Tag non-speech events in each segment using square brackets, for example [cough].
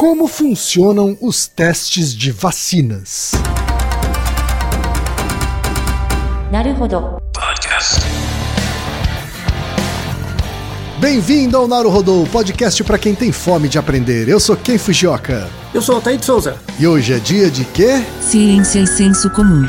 Como funcionam os testes de vacinas? Bem-vindo ao Naruhodô, podcast para quem tem fome de aprender. Eu sou Ken Fujioka. Eu sou Altair de Souza. E hoje é dia de quê? Ciência e senso comum.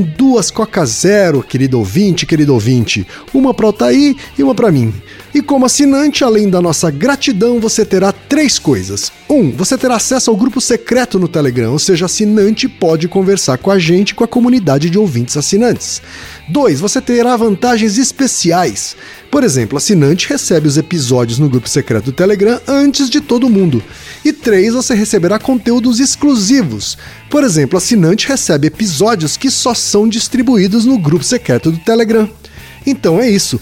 duas Coca Zero, querido ouvinte, querido ouvinte. Uma para o Altair e uma para mim. E como assinante, além da nossa gratidão, você terá três coisas. Um, você terá acesso ao grupo secreto no Telegram, ou seja, assinante pode conversar com a gente com a comunidade de ouvintes assinantes. Dois, você terá vantagens especiais. Por exemplo, assinante recebe os episódios no grupo secreto do Telegram antes de todo mundo. E três, você receberá conteúdos exclusivos. Por exemplo, assinante recebe episódios que só são distribuídos no grupo secreto do Telegram. Então é isso.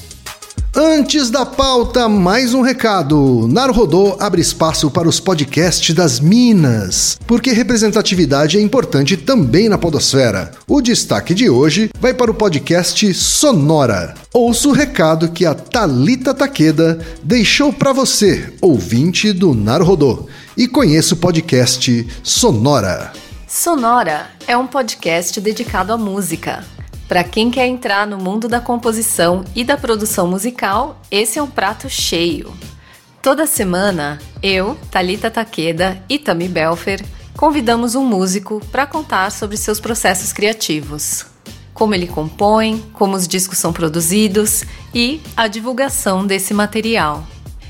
Antes da pauta, mais um recado. Naruhodô abre espaço para os podcasts das Minas, porque representatividade é importante também na podosfera. O destaque de hoje vai para o podcast Sonora. Ouça o recado que a Talita Takeda deixou para você, ouvinte do Naruhodô, e conheça o podcast Sonora. Sonora é um podcast dedicado à música. Para quem quer entrar no mundo da composição e da produção musical, esse é um prato cheio. Toda semana, eu, Talita Takeda e Tami Belfer convidamos um músico para contar sobre seus processos criativos, como ele compõe, como os discos são produzidos e a divulgação desse material.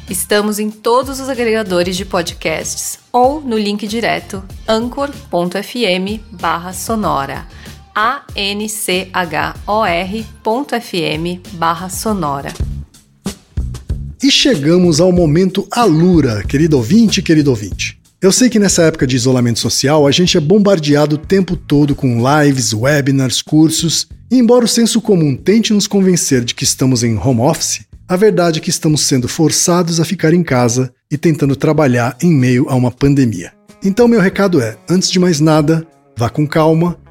Estamos em todos os agregadores de podcasts ou no link direto anchor.fm/sonora anchor.fm barra sonora. E chegamos ao momento Alura, querido ouvinte, querido ouvinte. Eu sei que nessa época de isolamento social a gente é bombardeado o tempo todo com lives, webinars, cursos, e embora o senso comum tente nos convencer de que estamos em home office, a verdade é que estamos sendo forçados a ficar em casa e tentando trabalhar em meio a uma pandemia. Então, meu recado é: antes de mais nada, vá com calma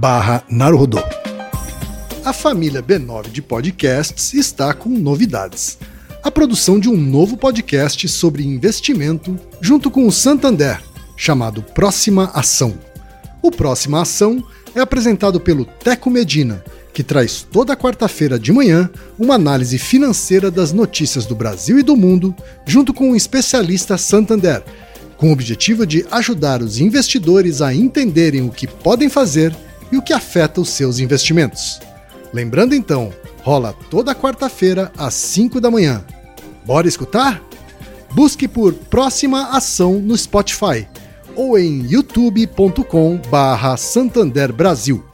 barra Naruhodô. A família B9 de podcasts está com novidades. A produção de um novo podcast sobre investimento junto com o Santander, chamado Próxima Ação. O Próxima Ação é apresentado pelo Teco Medina, que traz toda quarta-feira de manhã uma análise financeira das notícias do Brasil e do mundo, junto com um especialista Santander, com o objetivo de ajudar os investidores a entenderem o que podem fazer e o que afeta os seus investimentos. Lembrando então, rola toda quarta-feira às 5 da manhã. Bora escutar? Busque por Próxima Ação no Spotify ou em youtube.com barra Santander Brasil.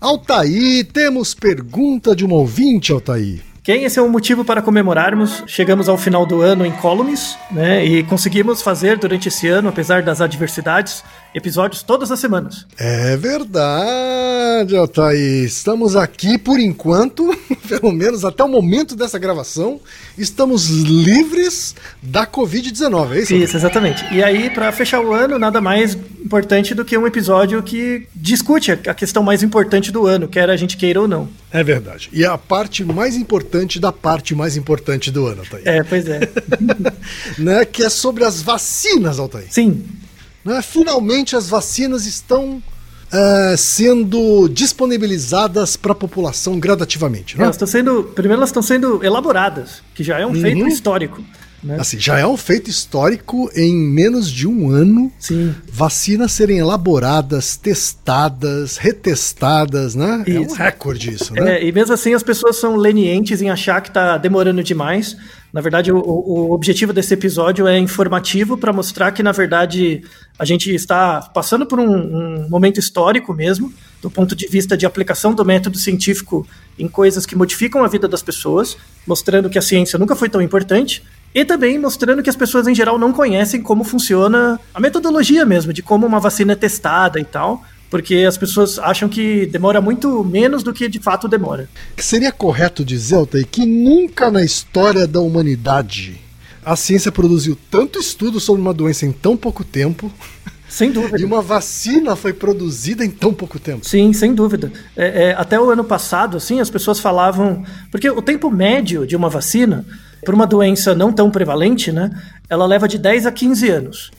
Altaí, temos pergunta de um ouvinte, Altaí. Quem esse é um motivo para comemorarmos. Chegamos ao final do ano em Columns, né? E conseguimos fazer durante esse ano, apesar das adversidades, episódios todas as semanas. É verdade, Altair. Estamos aqui por enquanto, [laughs] pelo menos até o momento dessa gravação, estamos livres da Covid-19, é isso? Isso, exatamente. E aí, para fechar o ano, nada mais importante do que um episódio que discute a questão mais importante do ano, quer a gente queira ou não. É verdade. E é a parte mais importante da parte mais importante do ano, Altair. É, pois é. [laughs] né, que é sobre as vacinas, Altair. Sim. Né? Finalmente as vacinas estão é, sendo disponibilizadas para a população gradativamente. Né? Elas estão sendo, primeiro elas estão sendo elaboradas, que já é um uhum. feito histórico. Né? Assim, já é um feito histórico em menos de um ano. Sim. Vacinas serem elaboradas, testadas, retestadas, né? Isso. É um recorde isso, né? É, e mesmo assim as pessoas são lenientes em achar que está demorando demais. Na verdade, o, o, objetivo desse episódio é informativo para mostrar que, na verdade, a gente está passando por um, um, momento histórico mesmo, do ponto de vista de aplicação do método científico em coisas que modificam a vida das pessoas, mostrando que a ciência nunca foi tão importante, e também mostrando que as pessoas em geral não conhecem como funciona a metodologia mesmo, de como uma vacina é testada e tal porque as pessoas acham que demora muito menos do que de fato demora. Seria correto dizer, Altair, que nunca na história da humanidade a ciência produziu tanto estudo sobre uma doença em tão pouco tempo. Sem dúvida. [laughs] E uma vacina foi produzida em tão pouco tempo. Sim, sem dúvida. É, é, até o ano passado, assim, as pessoas falavam. Porque o tempo médio de uma vacina, para uma doença não tão prevalente, né? Ela leva de 10 a 15 anos.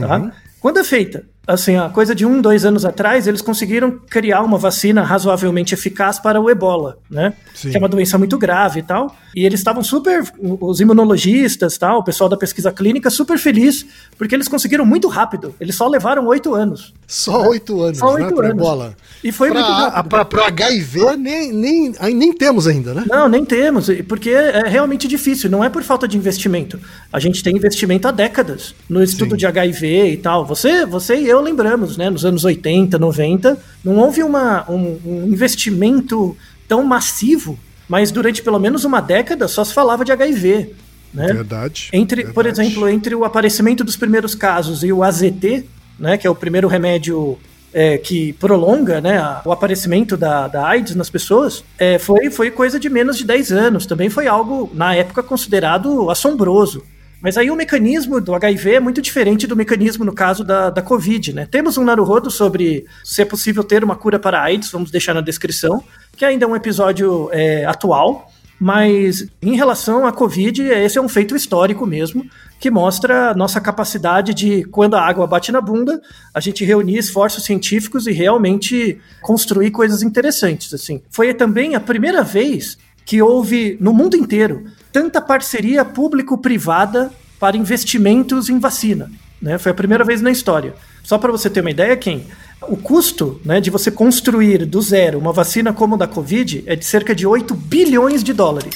Tá? Uhum. Quando é feita assim, a coisa de um, dois anos atrás, eles conseguiram criar uma vacina razoavelmente eficaz para o ebola, né? Sim. Que é uma doença muito grave e tal. E eles estavam super, os imunologistas, tal, o pessoal da pesquisa clínica, super feliz, porque eles conseguiram muito rápido. Eles só levaram oito anos. Só oito anos, só oito né, anos. ebola. E foi pra, muito rápido. Para HIV, nem, nem, nem temos ainda, né? Não, nem temos, porque é realmente difícil. Não é por falta de investimento. A gente tem investimento há décadas no estudo Sim. de HIV e tal. Você, você e eu lembramos, né? Nos anos 80, 90, não houve uma, um, um investimento tão massivo mas durante pelo menos uma década só se falava de HIV. Né? Verdade. Entre, verdade. Por exemplo, entre o aparecimento dos primeiros casos e o AZT, né, que é o primeiro remédio é, que prolonga né, o aparecimento da, da AIDS nas pessoas, é, foi, foi coisa de menos de 10 anos. Também foi algo, na época, considerado assombroso. Mas aí o mecanismo do HIV é muito diferente do mecanismo no caso da, da Covid, né? Temos um Naruhodo sobre se é possível ter uma cura para AIDS, vamos deixar na descrição, que ainda é um episódio é, atual, mas em relação à Covid, esse é um feito histórico mesmo, que mostra nossa capacidade de, quando a água bate na bunda, a gente reunir esforços científicos e realmente construir coisas interessantes. Assim. Foi também a primeira vez que houve no mundo inteiro tanta parceria público-privada para investimentos em vacina. Né? Foi a primeira vez na história. Só para você ter uma ideia, quem o custo né, de você construir do zero uma vacina como a da Covid é de cerca de 8 bilhões de dólares.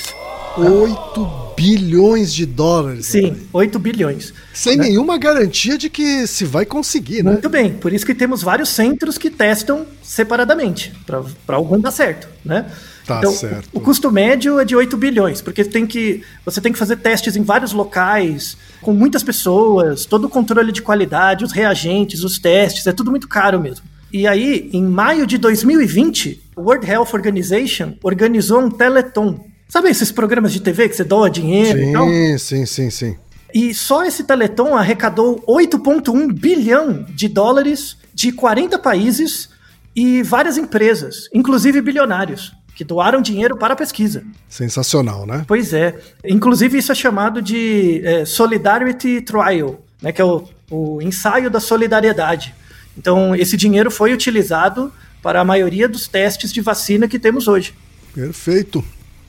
8 bilhões de dólares. Sim, né? 8 bilhões. Sem né? nenhuma garantia de que se vai conseguir, né? Muito bem, por isso que temos vários centros que testam separadamente, para algum dar certo, né? Tá então, certo. O custo médio é de 8 bilhões, porque tem que, você tem que fazer testes em vários locais, com muitas pessoas, todo o controle de qualidade, os reagentes, os testes, é tudo muito caro mesmo. E aí, em maio de 2020, o World Health Organization organizou um teleton. Sabe esses programas de TV que você doa dinheiro sim, e tal? Sim, sim, sim. E só esse teleton arrecadou 8,1 bilhão de dólares de 40 países e várias empresas, inclusive bilionários que doaram dinheiro para a pesquisa. Sensacional, né? Pois é. Inclusive, isso é chamado de é, Solidarity Trial, né, que é o, o ensaio da solidariedade. Então, esse dinheiro foi utilizado para a maioria dos testes de vacina que temos hoje. Perfeito.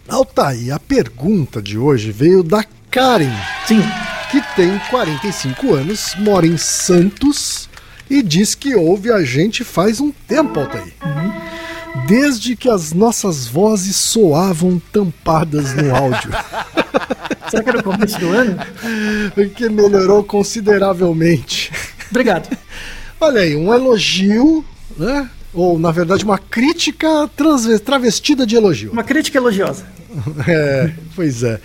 Altair, a pergunta de hoje veio da Karen. Sim. Que tem 45 anos, mora em Santos e diz que ouve a gente faz um tempo, Altair. Uhum desde que as nossas vozes soavam tampadas no áudio. [laughs] Será que era o começo do ano? Que melhorou consideravelmente. Obrigado. Olha aí, um elogio, né? Ou, na verdade, uma crítica travestida de elogio. Uma crítica elogiosa. [laughs] É, pois é.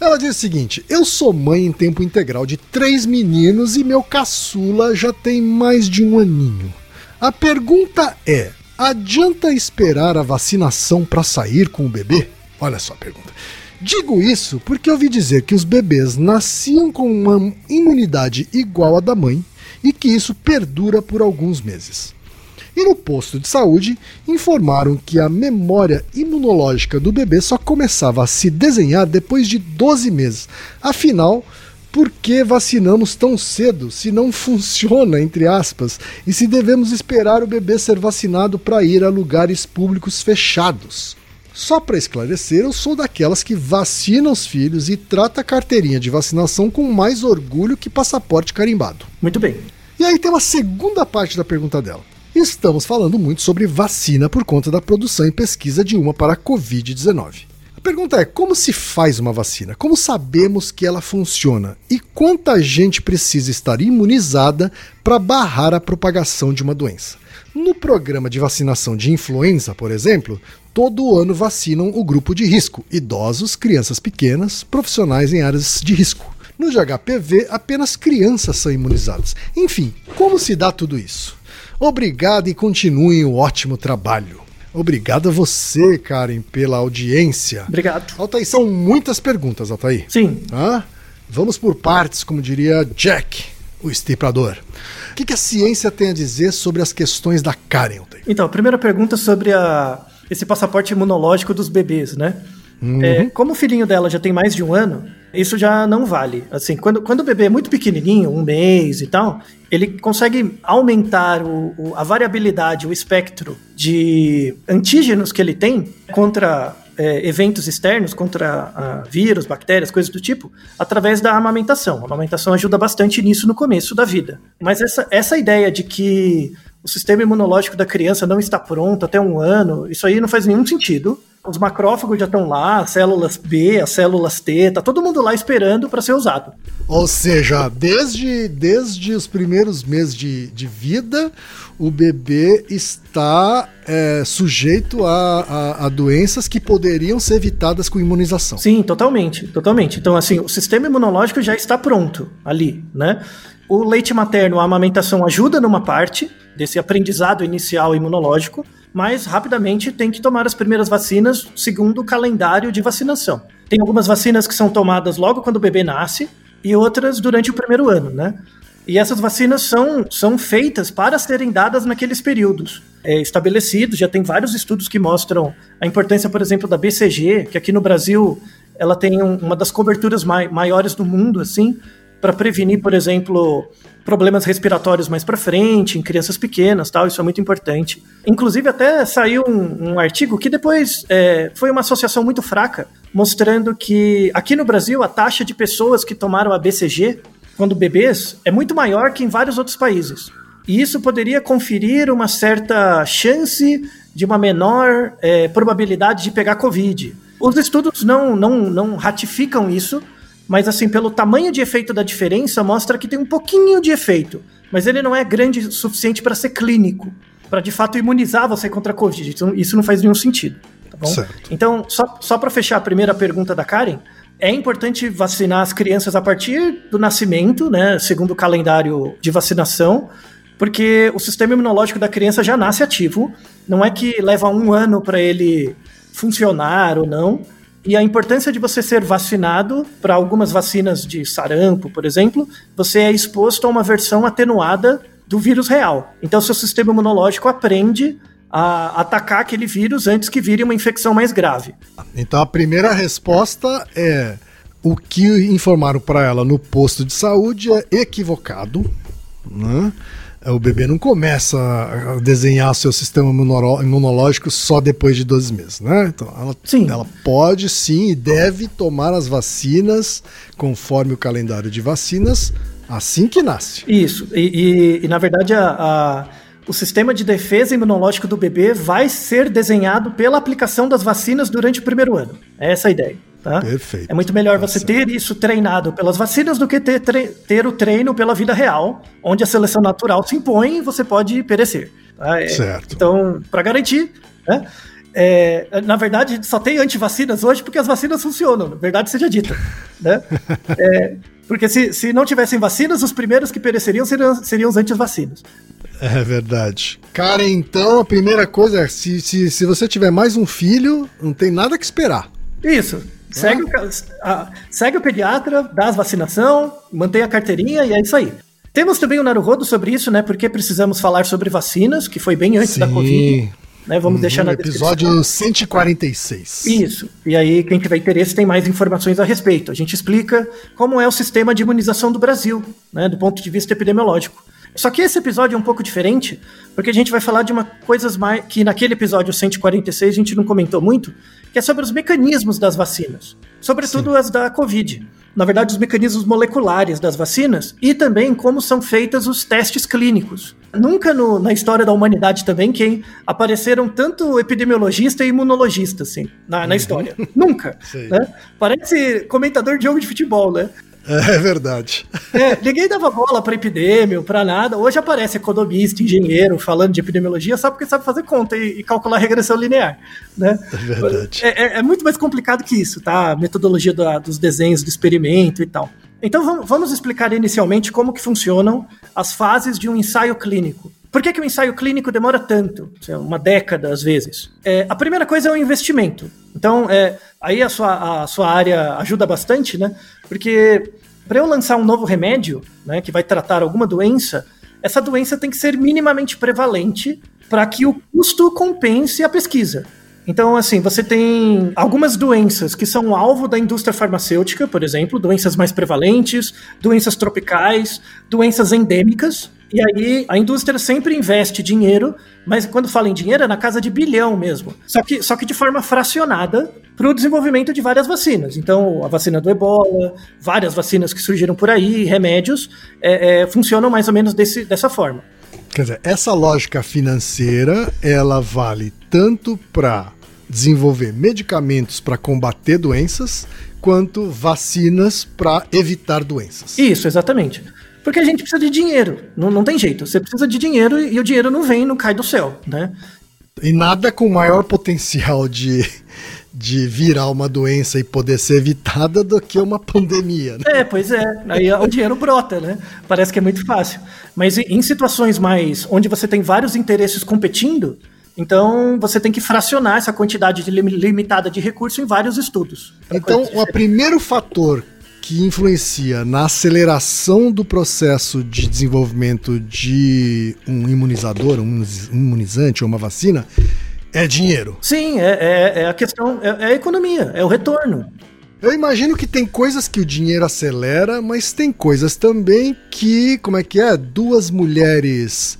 Ela diz o seguinte: Eu sou mãe em tempo integral de três meninos e meu caçula já tem mais de um aninho. A pergunta é: adianta esperar a vacinação para sair com o bebê? Olha só a pergunta. Digo isso porque ouvi dizer que os bebês nasciam com uma imunidade igual à da mãe e que isso perdura por alguns meses. E no posto de saúde informaram que a memória imunológica do bebê só começava a se desenhar depois de 12 meses. Afinal, por que vacinamos tão cedo se não funciona, entre aspas, e se devemos esperar o bebê ser vacinado para ir a lugares públicos fechados? Só para esclarecer, eu sou daquelas que vacina os filhos e trata a carteirinha de vacinação com mais orgulho que passaporte carimbado. Muito bem. E aí tem uma segunda parte da pergunta dela. Estamos falando muito sobre vacina por conta da produção e pesquisa de uma para a Covid-19. A pergunta é: como se faz uma vacina? Como sabemos que ela funciona? E quanta gente precisa estar imunizada para barrar a propagação de uma doença? No programa de vacinação de influenza, por exemplo, todo ano vacinam o grupo de risco: idosos, crianças pequenas, profissionais em áreas de risco. No de HPV, apenas crianças são imunizadas. Enfim, como se dá tudo isso? Obrigado e continuem o ótimo trabalho. Obrigado a você, Karen, pela audiência. Obrigado. Altair, são muitas perguntas, Altair. Sim. Hã? Vamos por partes, como diria Jack, o estiprador. O que, que a ciência tem a dizer sobre as questões da Karen, Altair? Então, a primeira pergunta sobre a, esse passaporte imunológico dos bebês, né? É, como o filhinho dela já tem mais de um ano, isso já não vale. Assim, quando, quando o bebê é muito pequenininho, um mês e tal, ele consegue aumentar o, o- a variabilidade, o espectro de antígenos que ele tem contra é, eventos externos, contra ah, vírus, bactérias, coisas do tipo, através da amamentação. A amamentação ajuda bastante nisso no começo da vida. Mas essa, essa ideia de que o sistema imunológico da criança não está pronto até um ano, isso aí não faz nenhum sentido. Os macrófagos já estão lá, as células B, as células T, tá todo mundo lá esperando para ser usado. Ou seja, desde, desde os primeiros meses de, de vida, o bebê está é, sujeito a, a- a doenças que poderiam ser evitadas com imunização. Sim, totalmente, totalmente. Então, assim, o sistema imunológico já está pronto ali, né? O leite materno, a amamentação ajuda numa parte desse aprendizado inicial imunológico, mas rapidamente tem que tomar as primeiras vacinas segundo o calendário de vacinação. Tem algumas vacinas que são tomadas logo quando o bebê nasce e outras durante o primeiro ano, né? E essas vacinas são, são feitas para serem dadas naqueles períodos é, estabelecidos. Já tem vários estudos que mostram a importância, por exemplo, da BCG, que aqui no Brasil ela tem um- uma das coberturas mai- maiores do mundo, assim, para prevenir, por exemplo, problemas respiratórios mais para frente, em crianças pequenas, tal. Isso é muito importante. Inclusive, até saiu um, um artigo que depois é, foi uma associação muito fraca, mostrando que aqui no Brasil a taxa de pessoas que tomaram a BCG quando bebês é muito maior que em vários outros países. E isso poderia conferir uma certa chance de uma menor é, probabilidade de pegar Covid. Os estudos não, não, não ratificam isso, mas assim, pelo tamanho de efeito da diferença, mostra que tem um pouquinho de efeito. Mas ele não é grande o suficiente para ser clínico, para de fato imunizar você contra a Covid. Isso, isso não faz nenhum sentido. Tá bom? Certo. Então, só, só para fechar a primeira pergunta da Karen, é importante vacinar as crianças a partir do nascimento, né, segundo o calendário de vacinação, porque o sistema imunológico da criança já nasce ativo. Não é que leva um ano para ele funcionar ou não. E a importância de você ser vacinado para algumas vacinas de sarampo, por exemplo, você é exposto a uma versão atenuada do vírus real. Então, seu sistema imunológico aprende a atacar aquele vírus antes que vire uma infecção mais grave. Então a primeira resposta é o que informaram para ela no posto de saúde é equivocado. Né? O bebê não começa a desenhar seu sistema imunológico só depois de 12 meses, né? Então ela, Sim. ela pode sim e deve tomar as vacinas conforme o calendário de vacinas assim que nasce. Isso. E, e- e, na verdade, a- a- o sistema de defesa imunológico do bebê vai ser desenhado pela aplicação das vacinas durante o primeiro ano. É essa a ideia. Tá? Perfeito. É muito melhor Tá você certo. ter isso treinado pelas vacinas do que ter, ter o treino pela vida real, onde a seleção natural se impõe e você pode perecer. Tá? É, Certo. Então, para garantir, né? É, na verdade, só tem antivacinas hoje porque as vacinas funcionam, na verdade seja dita. Né? [laughs] É, porque se, se não tivessem vacinas, os primeiros que pereceriam seriam, seriam os antivacinas. É verdade. Cara, então a primeira coisa é: se, se, se você tiver mais um filho, não tem nada que esperar. Isso. Segue, o, ca- a- segue o pediatra, dá as vacinação, mantém a carteirinha e é isso aí. Temos também o Naruhodo sobre isso, né? Porque precisamos falar sobre vacinas, que foi bem antes da Covid. Né? Vamos deixar na Uhum, descrição. episódio 146. Isso. E aí, quem tiver interesse tem mais informações a respeito. A gente explica como é o sistema de imunização do Brasil, né, do ponto de vista epidemiológico. Só que esse episódio é um pouco diferente, porque a gente vai falar de uma coisas mais que naquele episódio 146 a gente não comentou muito, que é sobre os mecanismos das vacinas, sobretudo as da Covid. Na verdade, os mecanismos moleculares das vacinas e também como são feitos os testes clínicos. Nunca no- na história da humanidade também quem apareceram tanto epidemiologista e imunologista assim na, na história. Nunca. Né? Parece comentador de jogo de futebol, né? É verdade. É, ninguém dava bola para epidêmio, para nada. Hoje aparece economista, engenheiro, falando de epidemiologia, só porque sabe fazer conta e, e calcular regressão linear. Né? É verdade. É, é- é muito mais complicado que isso, tá? A metodologia da- dos desenhos do experimento e tal. Então vamos, explicar inicialmente como que funcionam as fases de um ensaio clínico. Por que, que o ensaio clínico demora tanto? Lá, Uma década, às vezes. É, a primeira coisa é o investimento. Então, é, aí a sua, a sua área ajuda bastante, né? Porque para eu lançar um novo remédio, né, que vai tratar alguma doença, essa doença tem que ser minimamente prevalente para que o custo compense a pesquisa. Então, assim, você tem algumas doenças que são alvo da indústria farmacêutica, por exemplo, doenças mais prevalentes, doenças tropicais, doenças endêmicas. E aí a indústria sempre investe dinheiro, mas quando fala em dinheiro é na casa de bilhão mesmo. Só que, só que de forma fracionada para o desenvolvimento de várias vacinas. Então, a vacina do ebola, várias vacinas que surgiram por aí, remédios, é, é, funcionam mais ou menos desse, dessa forma. Quer dizer, essa lógica financeira, ela vale tanto para desenvolver medicamentos para combater doenças, quanto vacinas para evitar doenças. Isso, exatamente. Porque a gente precisa de dinheiro. Não, não tem jeito. Você precisa de dinheiro e o dinheiro não vem, não cai do céu, né? E nada com maior potencial de, de virar uma doença e poder ser evitada do que uma pandemia. Né? É, pois é. Aí o dinheiro brota, né? Parece que é muito fácil. Mas em- situações mais onde você tem vários interesses competindo, então você tem que fracionar essa quantidade de lim- limitada de recurso em vários estudos. Então, o primeiro fator que influencia na aceleração do processo de desenvolvimento de um imunizador, um imunizante ou uma vacina é dinheiro. Sim, é, é- é a questão, é, é a economia, é o retorno. Eu imagino que tem coisas que o dinheiro acelera, mas tem coisas também que, como é que é? Duas mulheres,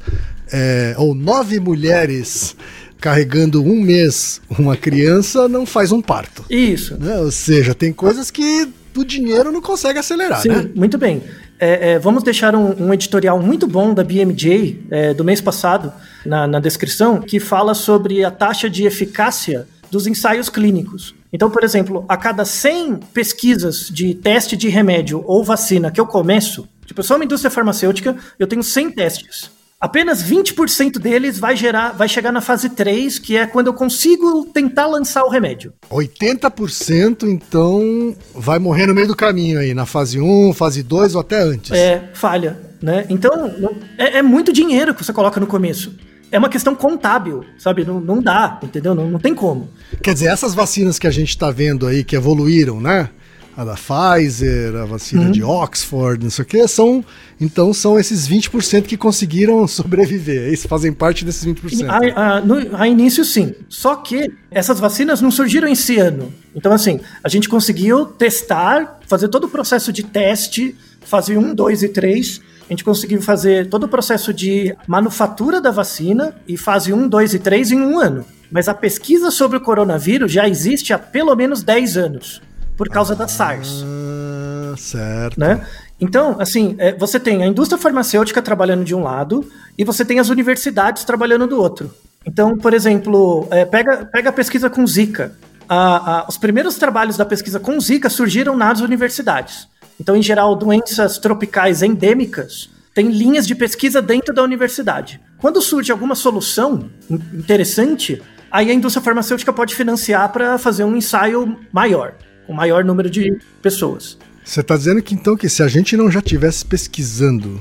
é, ou nove mulheres carregando um mês uma criança não faz um parto. Isso. né? Ou seja, tem coisas que o dinheiro não consegue acelerar, Sim, né? muito bem. É, é, vamos deixar um, um editorial muito bom da BMJ é, do mês passado na, na descrição, que fala sobre a taxa de eficácia dos ensaios clínicos. Então, por exemplo, a cada 100 pesquisas de teste de remédio ou vacina que eu começo, tipo, eu sou uma indústria farmacêutica, eu tenho 100 testes. Apenas 20% deles vai gerar, vai chegar na fase 3, que é quando eu consigo tentar lançar o remédio. 80% então vai morrer no meio do caminho aí, na fase 1, fase 2 ou até antes. É, falha, né? Então, é, é muito dinheiro que você coloca no começo. É uma questão contábil, sabe? Não, não dá, entendeu? Não, não tem como. Quer dizer, essas vacinas que a gente tá vendo aí, que evoluíram, né? A da Pfizer, a vacina de Oxford, não sei o que, são. Então são esses 20% que conseguiram [laughs] sobreviver. Eles fazem parte desses 20%. A, a, no, a início, sim. Só que essas vacinas não surgiram esse ano. Então, assim, a gente conseguiu testar, fazer todo o processo de teste, fase 1, 2 e 3. A gente conseguiu fazer todo o processo de manufatura da vacina e fase 1, 2 e 3 em um ano. Mas a pesquisa sobre o coronavírus já existe há pelo menos 10 anos, por causa da SARS. Ah, certo. né? Então, assim, é, você tem a indústria farmacêutica trabalhando de um lado e você tem as universidades trabalhando do outro. Então, por exemplo, é, pega, pega a pesquisa com Zika. A- a- os primeiros trabalhos da pesquisa com Zika surgiram nas universidades. Então, em geral, doenças tropicais endêmicas têm linhas de pesquisa dentro da universidade. Quando surge alguma solução interessante, aí a indústria farmacêutica pode financiar para fazer um ensaio maior, com maior número de pessoas. Você está dizendo que então que se a gente não já tivesse pesquisando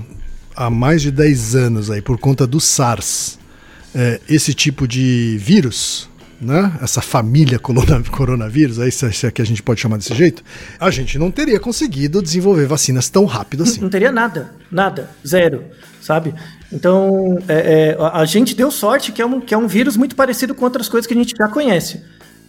há mais de 10 anos aí por conta do SARS, é, esse tipo de vírus, né? Essa família [laughs] coronavírus, aí se é que a gente pode chamar desse jeito, a gente não teria conseguido desenvolver vacinas tão rápido assim. Não, não teria nada, nada, zero, sabe? Então é, é, a gente deu sorte que é, um, que é um vírus muito parecido com outras coisas que a gente já conhece.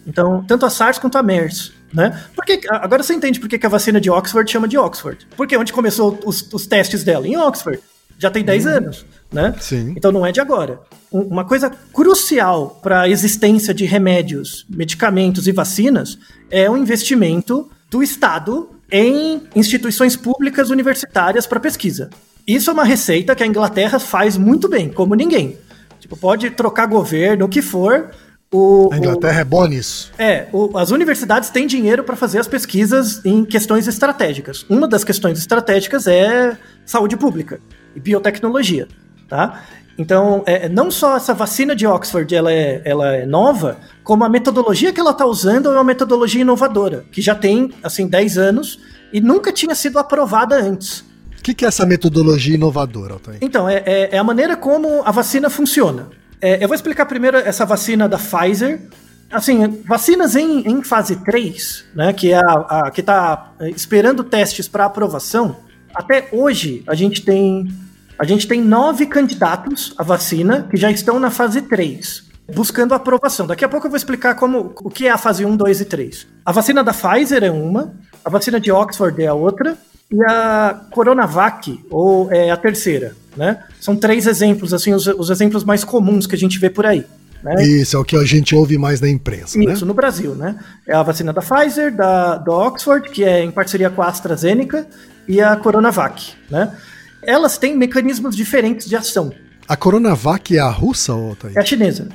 Então, tanto a SARS quanto a MERS. Né? Porque, agora você entende por que a vacina de Oxford chama de Oxford. Porque onde começou os, os testes dela? Em Oxford. Já tem 10 uhum. anos. Né? Sim. Então não é de agora. Uma coisa crucial para a existência de remédios, medicamentos e vacinas é o investimento do Estado em instituições públicas universitárias para pesquisa. Isso é uma receita que a Inglaterra faz muito bem, como ninguém. Tipo, pode trocar governo, o que for, o, a Inglaterra o, é boa nisso. É, o, as universidades têm dinheiro para fazer as pesquisas em questões estratégicas. Uma das questões estratégicas é saúde pública e biotecnologia, tá? Então, é, não só essa vacina de Oxford ela é, ela é nova, como a metodologia que ela está usando é uma metodologia inovadora, que já tem, assim, 10 anos e nunca tinha sido aprovada antes. O que, que, é essa metodologia inovadora, Altair? Então, é, é, é a maneira como a vacina funciona. É, eu vou explicar primeiro essa vacina da Pfizer. Assim, vacinas em, em fase 3, né, que é a, a que está esperando testes para aprovação, até hoje a gente tem a gente tem nove candidatos à vacina que já estão na fase 3, buscando aprovação. Daqui a pouco eu vou explicar como, o que é a fase 1, 2 e 3. A vacina da Pfizer é uma, a vacina de Oxford é a outra, e a Coronavac, ou é a terceira, né? São três exemplos, assim, os, os exemplos mais comuns que a gente vê por aí. Né? Isso é o que a gente ouve mais na imprensa, né? Isso, né? no Brasil, né? É a vacina da Pfizer, da, do Oxford, que é em parceria com a AstraZeneca, e a Coronavac, né? Elas têm mecanismos diferentes de ação. A Coronavac é a russa, ou tá É a chinesa.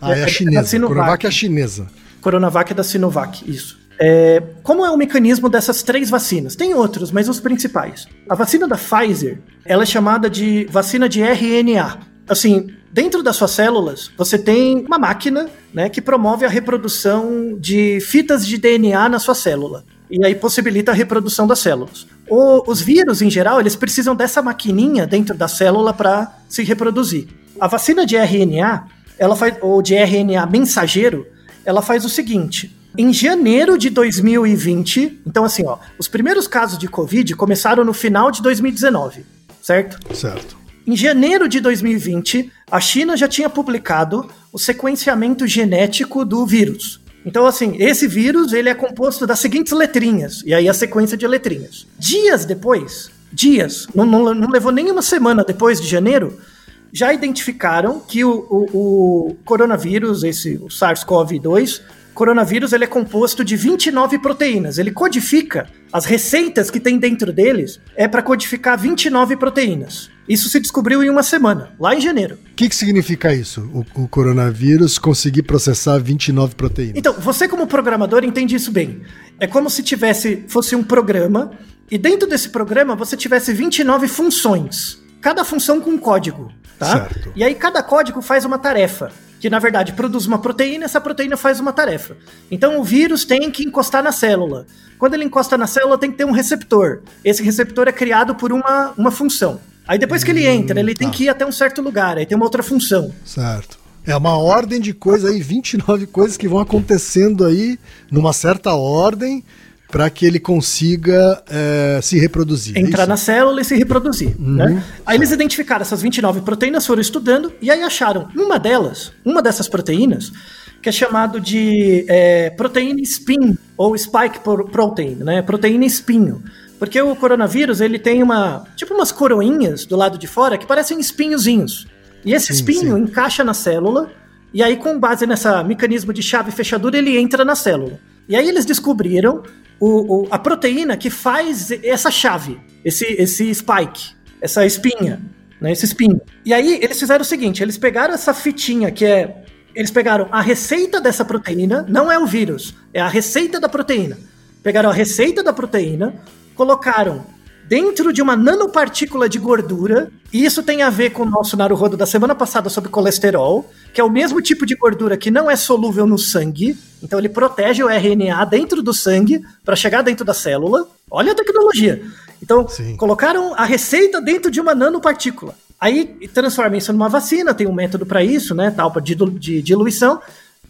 Ah, é, é a chinesa. É a Coronavac é a chinesa. Coronavac é da Sinovac, isso. É, como é o mecanismo dessas três vacinas? Tem outros, mas os principais. A vacina da Pfizer, ela é chamada de vacina de RNA. Assim, dentro das suas células, você tem uma máquina né, que promove a reprodução de fitas de DNA na sua célula. E aí possibilita a reprodução das células. O, os vírus, em geral, eles precisam dessa maquininha dentro da célula para se reproduzir. A vacina de RNA, ela faz, ou de RNA mensageiro, ela faz o seguinte: em janeiro de 2020, então assim, ó, os primeiros casos de Covid começaram no final de 2019, certo? Certo. Em janeiro de 2020, a China já tinha publicado o sequenciamento genético do vírus. Então, assim, esse vírus ele é composto das seguintes letrinhas, e aí a sequência de letrinhas. Dias depois, dias, não, não, não levou nem uma semana depois de janeiro, já identificaram que o, o, o coronavírus, esse o SARS-CoV-2, coronavírus ele é composto de 29 proteínas. Ele codifica as receitas que tem dentro deles é para codificar 29 proteínas. Isso se descobriu em uma semana, lá em janeiro. O que, que significa isso? O, o, coronavírus conseguir processar 29 proteínas? Então, você como programador entende isso bem. É como se tivesse fosse um programa e dentro desse programa você tivesse 29 funções. Cada função com um código, tá? Certo. E aí cada código faz uma tarefa que na verdade produz uma proteína, essa proteína faz uma tarefa. Então o vírus tem que encostar na célula. Quando ele encosta na célula, tem que ter um receptor. Esse receptor é criado por uma, uma função. Aí depois que ele hum, entra, ele tá. tem que ir até um certo lugar, aí tem uma outra função. Certo. É uma ordem de coisas aí, 29 coisas que vão acontecendo aí numa certa ordem para que ele consiga é, se reproduzir. É Entrar é na célula e se reproduzir. Uhum, né? Aí eles identificaram essas 29 proteínas, foram estudando e aí acharam uma delas, uma dessas proteínas, que é chamado de é, proteína spin ou spike protein, né? Proteína espinho. Porque o coronavírus ele tem uma tipo umas coroinhas do lado de fora que parecem espinhozinhos. E esse sim, espinho sim. encaixa na célula e aí com base nessa mecanismo de chave e fechadura ele entra na célula. E aí eles descobriram o, o, a proteína que faz essa chave, esse, esse spike, essa espinha, né, esse espinho. E aí eles fizeram o seguinte, eles pegaram essa fitinha que é... Eles pegaram a receita dessa proteína, não é o vírus, é a receita da proteína. Pegaram a receita da proteína, colocaram dentro de uma nanopartícula de gordura. E isso tem a ver com o nosso Naruhodo da semana passada sobre colesterol, que é o mesmo tipo de gordura que não é solúvel no sangue. Então ele protege o RNA dentro do sangue para chegar dentro da célula. Olha a tecnologia. Então, Sim. colocaram a receita dentro de uma nanopartícula. Aí transforma isso numa vacina, tem um método para isso, né? Tal, de, de diluição.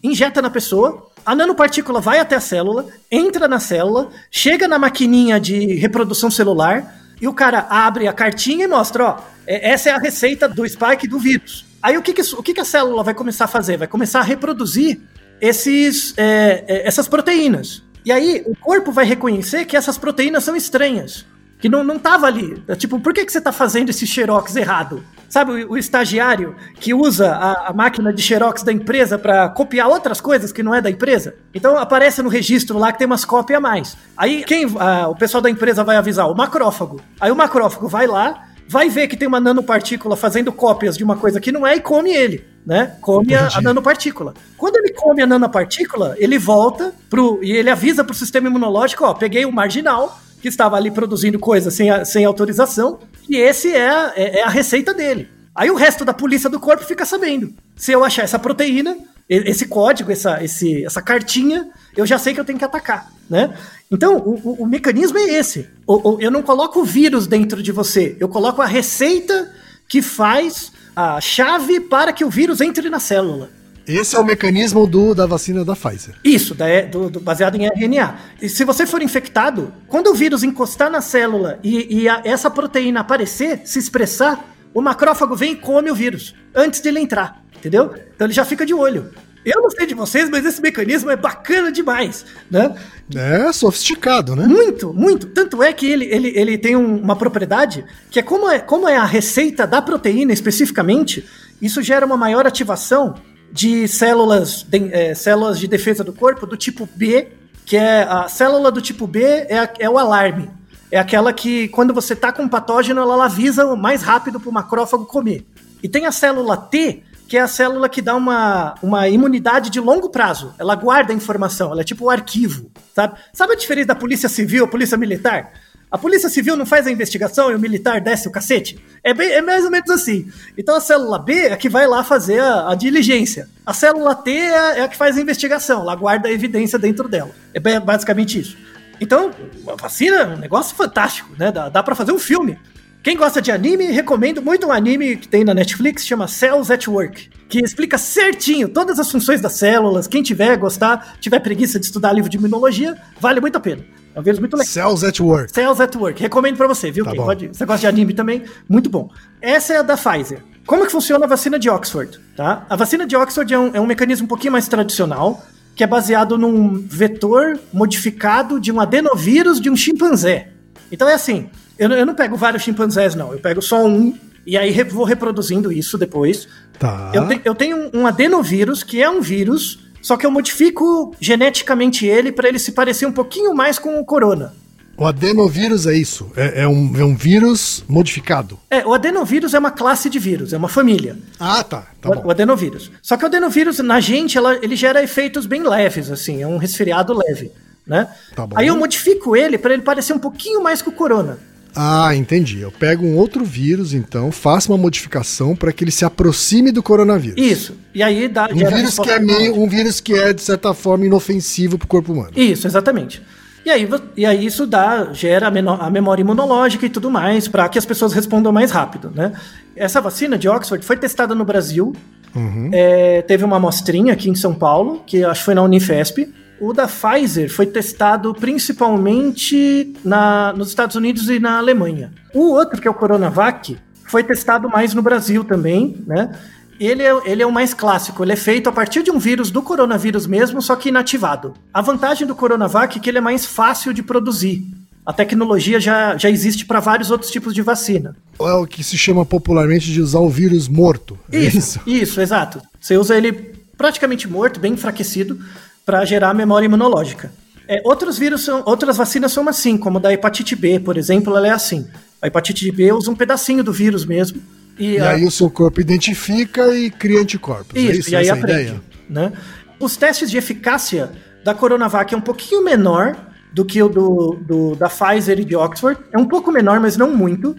Injeta na pessoa, a nanopartícula vai até a célula, entra na célula, chega na maquininha de reprodução celular e o cara abre a cartinha e mostra, ó, é, essa é a receita do spike do vírus. Aí o que, que, o que, que a célula vai começar a fazer? Vai começar a reproduzir esses, é, é, essas proteínas. E aí o corpo vai reconhecer que essas proteínas são estranhas que não, não tava ali. Tipo, por que, que você tá fazendo esse xerox errado? Sabe, o, o estagiário que usa a, a, máquina de xerox da empresa para copiar outras coisas que não é da empresa? Então aparece no registro lá que tem umas cópias a mais. Aí quem a, o pessoal da empresa vai avisar? O macrófago. Aí o macrófago vai lá, vai ver que tem uma nanopartícula fazendo cópias de uma coisa que não é e come ele, né? Come a, a, nanopartícula. Quando ele come a nanopartícula, ele volta pro e ele avisa pro sistema imunológico, ó, peguei o marginal, que estava ali produzindo coisas sem, sem autorização, e esse é a, é, é a receita dele. Aí o resto da polícia do corpo fica sabendo. Se eu achar essa proteína, esse código, essa, esse, essa cartinha, eu já sei que eu tenho que atacar, né? Então, o, o, o mecanismo é esse. O, eu não coloco o vírus dentro de você, eu coloco a receita que faz a chave para que o vírus entre na célula. Esse é o mecanismo do, da vacina da Pfizer. Isso, da, do, do, baseado em RNA. E se você for infectado, quando o vírus encostar na célula e, e a, essa proteína aparecer, se expressar, o macrófago vem e come o vírus antes de ele entrar, entendeu? Então ele já fica de olho. Eu não sei de vocês, mas esse mecanismo é bacana demais, né? É sofisticado, né? Muito, muito. Tanto é que ele, ele, ele tem um, uma propriedade que é como, é como é a receita da proteína especificamente, isso gera uma maior ativação de células de, é, células de defesa do corpo do tipo B, que é a célula do tipo B é, a, é o alarme. É aquela que, quando você tá com um patógeno, ela avisa mais rápido para o macrófago comer. E tem a célula T, que é a célula que dá uma, uma imunidade de longo prazo. Ela guarda a informação, ela é tipo o um arquivo, sabe? Sabe a diferença da polícia civil, a polícia militar? A polícia civil não faz a investigação e o militar desce o cacete? É, bem, é mais ou menos assim. Então a célula B é a que vai lá fazer a, a diligência. A célula T é, é, a que faz a investigação, ela guarda a evidência dentro dela. É basicamente isso. Então, a vacina é um negócio fantástico, né? Dá, dá para fazer um filme. Quem gosta de anime, recomendo muito um anime que tem na Netflix, chama Cells at Work, que explica certinho todas as funções das células. Quem tiver gostar, tiver preguiça de estudar livro de imunologia, vale muito a pena. É um vírus muito legal. Cells at Work. Cells at Work. Recomendo para você, viu? Tá pode, você gosta de anime também? Muito bom. Essa é a da Pfizer. Como que funciona a vacina de Oxford? Tá? A vacina de Oxford é um, é um mecanismo um pouquinho mais tradicional, que é baseado num vetor modificado de um adenovírus de um chimpanzé. Então é assim, eu, eu não pego vários chimpanzés, não. Eu pego só um e aí vou reproduzindo isso depois. Tá. Eu, te, eu tenho um adenovírus, que é um vírus só que eu modifico geneticamente ele para ele se parecer um pouquinho mais com o corona. O adenovírus é isso? É, é, um, é um vírus modificado? É, o adenovírus é uma classe de vírus, é uma família. Ah, tá. tá o, o, adenovírus. Só que o adenovírus, na gente, ela, ele gera efeitos bem leves, assim, é um resfriado leve, né? Tá Aí eu modifico ele para ele parecer um pouquinho mais com o corona. Ah, entendi. Eu pego um outro vírus, então, faço uma modificação para que ele se aproxime do coronavírus. Isso. E aí dá. Um vírus que é meio, um vírus que é de certa forma inofensivo para o corpo humano. Isso, exatamente. E aí, e aí isso dá, gera a, memória imunológica e tudo mais para que as pessoas respondam mais rápido, né? Essa vacina de Oxford foi testada no Brasil. Uhum. É, teve uma amostrinha aqui em São Paulo, que acho que foi na Unifesp. O da Pfizer foi testado principalmente na, nos Estados Unidos e na Alemanha. O outro, que é o Coronavac, foi testado mais no Brasil também, né? Ele é, ele é o mais clássico, ele é feito a partir de um vírus do coronavírus mesmo, só que inativado. A vantagem do Coronavac é que ele é mais fácil de produzir. A tecnologia já, já existe para vários outros tipos de vacina. É o que se chama popularmente de usar o vírus morto. É isso, isso, isso, exato. Você usa ele praticamente morto, bem enfraquecido, para gerar memória imunológica. É, outros vírus são, outras vacinas são assim, como da hepatite B, por exemplo, ela é assim. A hepatite B usa um pedacinho do vírus mesmo. E, e a... aí o seu corpo identifica e cria anticorpos. Isso, é isso? e aí aprende. Né? Os testes de eficácia da Coronavac é um pouquinho menor do que o do, do, da Pfizer e de Oxford. É um pouco menor, mas não muito.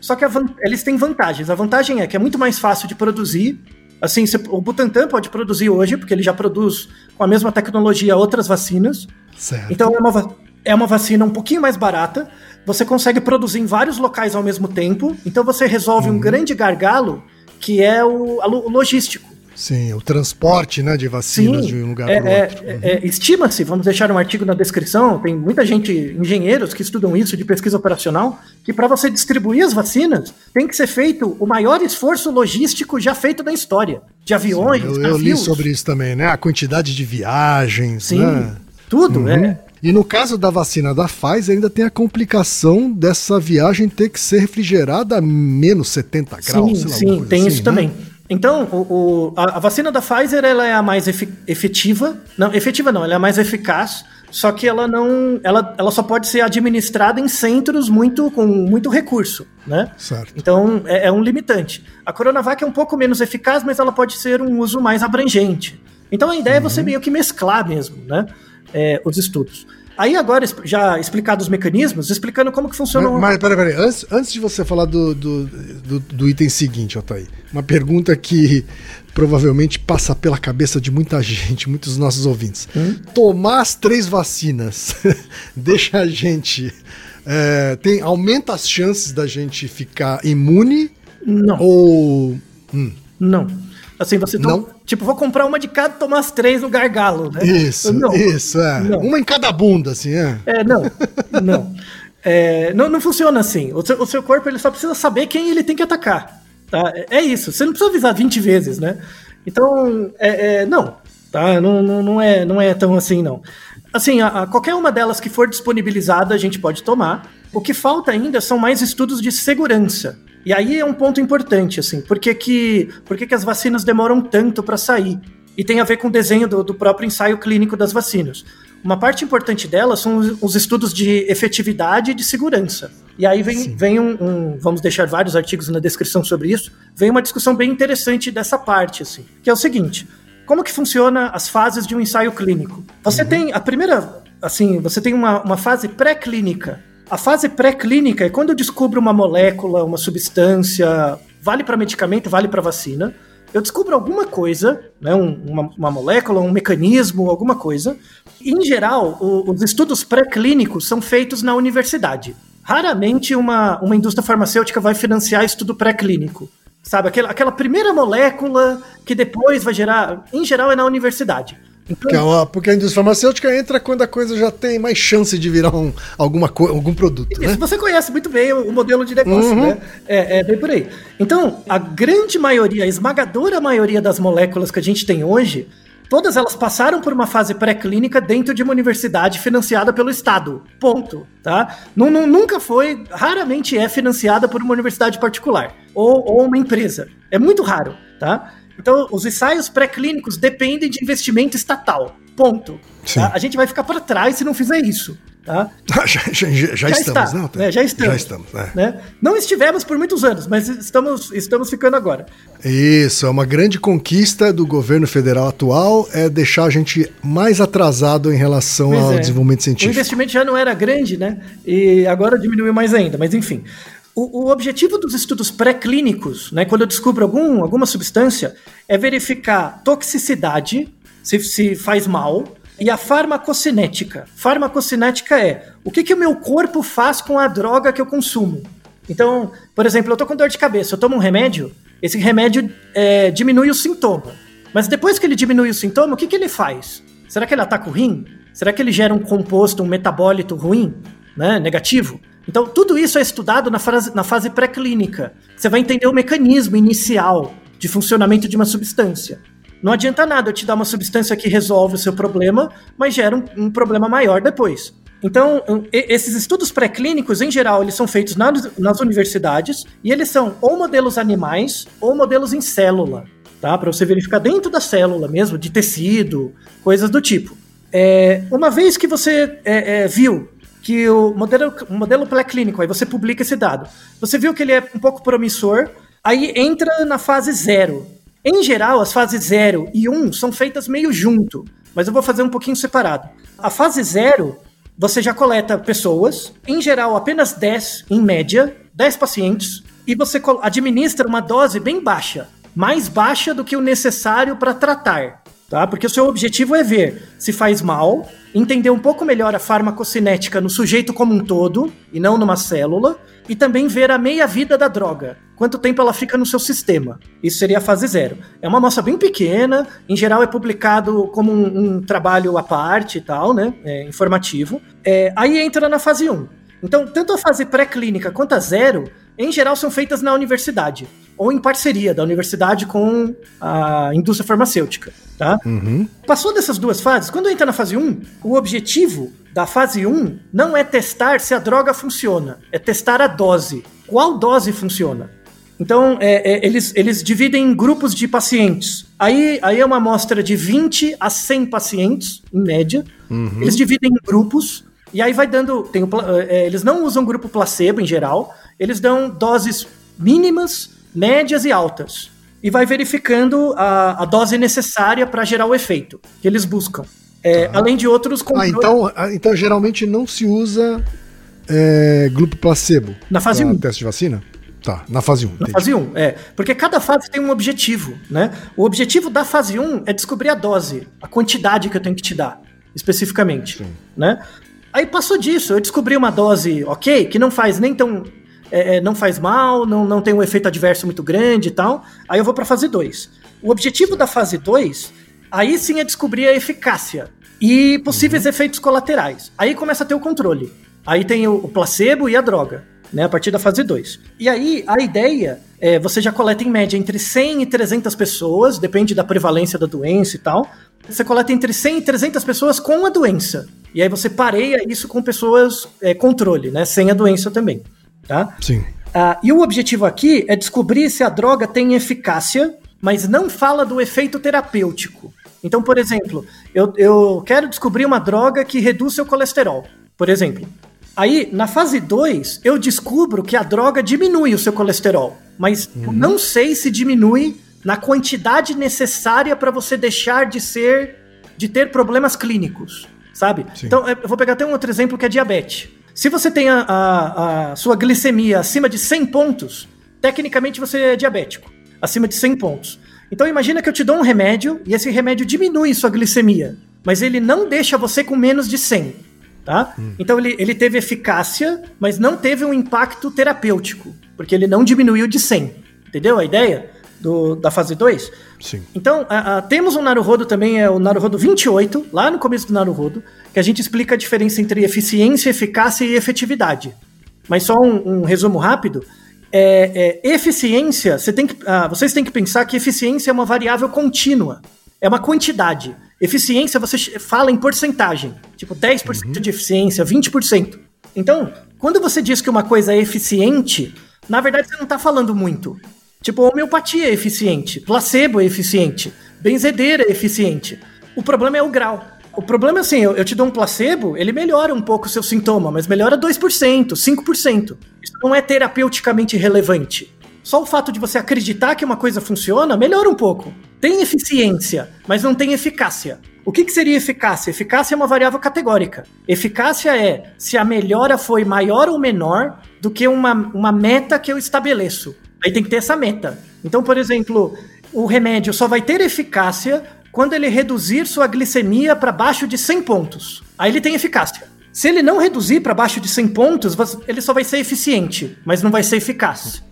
Só que eles têm vantagens. A vantagem é que é muito mais fácil de produzir. Assim, o Butantan pode produzir hoje, porque ele já produz com a mesma tecnologia outras vacinas. Certo. Então é uma, é uma vacina um pouquinho mais barata. Você consegue produzir em vários locais ao mesmo tempo. Então você resolve uhum. um grande gargalo que é o, o logístico. Sim, o transporte né, de vacinas Sim, de um lugar é, para outro. É, uhum. é, Estima-se, vamos deixar um artigo na descrição, tem muita gente, engenheiros que estudam isso de pesquisa operacional, que para você distribuir as vacinas tem que ser feito o maior esforço logístico já feito na história. De aviões, Sim, eu, eu li sobre isso também, né? A quantidade de viagens, Sim, né? tudo, uhum. é. E no caso da vacina da Pfizer, ainda tem a complicação dessa viagem ter que ser refrigerada a menos 70 graus. Sim, sim, tem assim, isso né? também. Então, o, o, a, a, vacina da Pfizer ela é a mais efetiva. Não, efetiva não, ela é a mais eficaz. Só que ela não. Ela, ela só pode ser administrada em centros muito com muito recurso, né? Certo. Então é, é um limitante. A Coronavac é um pouco menos eficaz, mas ela pode ser um uso mais abrangente. Então a ideia uhum. é você uhum. meio que mesclar mesmo, né? É, os estudos. Aí agora, já explicados os mecanismos, explicando como que funciona... Mas, mas peraí, peraí, antes, antes de você falar do, do, do, do item seguinte, Altair, uma pergunta que provavelmente passa pela cabeça de muita gente, [laughs] muitos dos nossos ouvintes. Hum? Tomar as três vacinas [laughs] deixa a gente... É, tem, aumenta as chances da gente ficar imune? Não. Ou... Hum. Não. Assim, você não. tipo, vou comprar uma de cada e tomar as três no gargalo, né? Isso, não, isso, é. Não. Uma em cada bunda, assim, é. É, não, não. É, não, não funciona assim. O seu, o seu, corpo ele só precisa saber quem ele tem que atacar. Tá? É, é isso. Você não precisa avisar 20 vezes, né? Então, é, é, não. Tá? Não, não, não, é, não é tão assim, não. Assim, a, a qualquer uma delas que for disponibilizada, a gente pode tomar. O que falta ainda são mais estudos de segurança. E aí é um ponto importante, assim, porque que, porque que as vacinas demoram tanto para sair? E tem a ver com o desenho do, do, próprio ensaio clínico das vacinas. Uma parte importante delas são os, os estudos de efetividade e de segurança. E aí vem, vem um, um, Vamos deixar vários artigos na descrição sobre isso. Vem uma discussão bem interessante dessa parte, assim, que é o seguinte: como que funciona as fases de um ensaio clínico? Você uhum. tem a primeira, assim, você tem uma, uma fase pré-clínica, a fase pré-clínica é quando eu descubro uma molécula, uma substância, vale para medicamento, vale para vacina. Eu descubro alguma coisa, né, um, uma, uma, molécula, um mecanismo, alguma coisa. Em geral, o, os estudos pré-clínicos são feitos na universidade. Raramente uma, uma indústria farmacêutica vai financiar estudo pré-clínico. Sabe, aquela, aquela primeira molécula que depois vai gerar. Em geral, é na universidade. Então, é porque a indústria farmacêutica entra quando a coisa já tem mais chance de virar um, alguma algum produto. Né? Você conhece muito bem o, o modelo de negócio, uhum. né? É, é bem por aí. Então, a grande maioria, a esmagadora maioria das moléculas que a gente tem hoje, todas elas passaram por uma fase pré-clínica dentro de uma universidade financiada pelo Estado. Ponto. Tá? nunca foi, raramente é financiada por uma universidade particular ou, ou uma empresa. É muito raro. Tá? Então, os ensaios pré-clínicos dependem de investimento estatal. Ponto. Tá? A gente vai ficar para trás se não fizer isso. Tá? [laughs] já, já, já, já, estamos, está, né? Já estamos. Já estamos é. né? Não estivemos por muitos anos, mas estamos, estamos ficando agora. Isso, é uma grande conquista do governo federal atual, é deixar a gente mais atrasado em relação pois ao é. desenvolvimento científico. O investimento já não era grande, né? E agora diminuiu mais ainda, mas enfim. O, o objetivo dos estudos pré-clínicos, né, quando eu descubro algum, alguma substância, é verificar toxicidade, se, se faz mal, e a farmacocinética. Farmacocinética é o que, que o meu corpo faz com a droga que eu consumo. Então, por exemplo, eu tô com dor de cabeça, eu tomo um remédio, esse remédio é, diminui o sintoma. Mas depois que ele diminui o sintoma, o que, que ele faz? Será que ele ataca o rim? Será que ele gera um composto, um metabólito ruim, né, negativo? Então, tudo isso é estudado na fase, na fase pré-clínica. Você vai entender o mecanismo inicial de funcionamento de uma substância. Não adianta nada eu te dar uma substância que resolve o seu problema, mas gera um, um problema maior depois. Então, esses estudos pré-clínicos, em geral, eles são feitos nas, nas universidades e eles são ou modelos animais ou modelos em célula, tá? Para você verificar dentro da célula mesmo, de tecido, coisas do tipo. É, uma vez que você é, é, viu que o modelo, modelo pré-clínico, aí você publica esse dado. Você viu que ele é um pouco promissor, aí entra na fase zero. Em geral, as fases zero e um são feitas meio junto, mas eu vou fazer um pouquinho separado. A fase zero você já coleta pessoas, em geral apenas 10, em média, 10 pacientes, e você administra uma dose bem baixa, mais baixa do que o necessário para tratar tá? Porque o seu objetivo é ver se faz mal, entender um pouco melhor a farmacocinética no sujeito como um todo e não numa célula, e também ver a meia-vida da droga, quanto tempo ela fica no seu sistema. Isso seria a fase zero. É uma amostra bem pequena, em geral é publicado como um, um trabalho à parte e tal, né? É, informativo. É, aí entra na fase 1. Um. Então, tanto a fase pré-clínica quanto a zero, em geral, são feitas na universidade ou em parceria da universidade com a indústria farmacêutica, tá? Uhum. Passou dessas duas fases, quando entra na fase 1, o objetivo da fase 1 não é testar se a droga funciona, é testar a dose. Qual dose funciona? Então, é, é, eles, eles dividem em grupos de pacientes. Aí, aí é uma amostra de 20 a 100 pacientes, em média. Uhum. Eles dividem em grupos. E aí vai dando. Tem o, é, eles não usam grupo placebo em geral. Eles dão doses mínimas médias e altas. E vai verificando a, a dose necessária para gerar o efeito que eles buscam. É, tá. Além de outros controles. Ah, então, ah, então geralmente não se usa é, grupo placebo. Na fase 1. Um. Teste de vacina? Tá, na fase 1. Um, na fase 1, um, é. Porque cada fase tem um objetivo, né? O objetivo da fase 1 um é descobrir a dose, a quantidade que eu tenho que te dar, especificamente, Sim. né? Aí passou disso, eu descobri uma dose ok, que não faz nem tão é, é, não faz mal, não, não tem um efeito adverso muito grande e tal. Aí eu vou para fase 2. O objetivo da fase 2, aí sim é descobrir a eficácia e possíveis uhum. efeitos colaterais. Aí começa a ter o controle. Aí tem o, o placebo e a droga, né, a partir da fase 2. E aí a ideia é, você já coleta em média entre 100 e 300 pessoas, depende da prevalência da doença e tal. Você coleta entre 100 e 300 pessoas com a doença. E aí você pareia isso com pessoas é, controle, né, sem a doença também tá? Sim. Uh, e o objetivo aqui é descobrir se a droga tem eficácia, mas não fala do efeito terapêutico. Então, por exemplo, eu, eu quero descobrir uma droga que reduz seu colesterol, por exemplo. Aí, na fase 2, eu descubro que a droga diminui o seu colesterol, mas uhum. não sei se diminui na quantidade necessária para você deixar de ser, de ter problemas clínicos, sabe? Sim. Então, eu vou pegar até um outro exemplo que é diabetes. Se você tem a, a, a, sua glicemia acima de 100 pontos, tecnicamente você é diabético, acima de 100 pontos. Então imagina que eu te dou um remédio e esse remédio diminui sua glicemia, mas ele não deixa você com menos de 100, tá? Hum. Então ele, ele teve eficácia, mas não teve um impacto terapêutico, porque ele não diminuiu de 100. Entendeu a ideia? Do, da fase 2. Sim. Então, a, a, temos um Naruhodo também, é o Naruhodo 28, lá no começo do Naruhodo, que a gente explica a diferença entre eficiência, eficácia e efetividade. Mas só um, um resumo rápido. É, é, eficiência, você tem que, ah, vocês têm que pensar que eficiência é uma variável contínua. É uma quantidade. Eficiência, você fala em porcentagem. Tipo, 10% uhum. de eficiência, 20%. Então, quando você diz que uma coisa é eficiente, na verdade você não está falando muito. Tipo, homeopatia é eficiente, placebo é eficiente, benzedeira é eficiente. O problema é o grau. O problema é assim, eu, eu te dou um placebo, ele melhora um pouco o seu sintoma, mas melhora 2%, 5%. Isso não é terapeuticamente relevante. Só o fato de você acreditar que uma coisa funciona melhora um pouco. Tem eficiência, mas não tem eficácia. O que, que, seria eficácia? Eficácia é uma variável categórica. Eficácia é se a melhora foi maior ou menor do que uma, uma meta que eu estabeleço. Aí tem que ter essa meta. Então, por exemplo, o remédio só vai ter eficácia quando ele reduzir sua glicemia para baixo de 100 pontos. Aí ele tem eficácia. Se ele não reduzir para baixo de 100 pontos, ele só vai ser eficiente, mas não vai ser eficaz.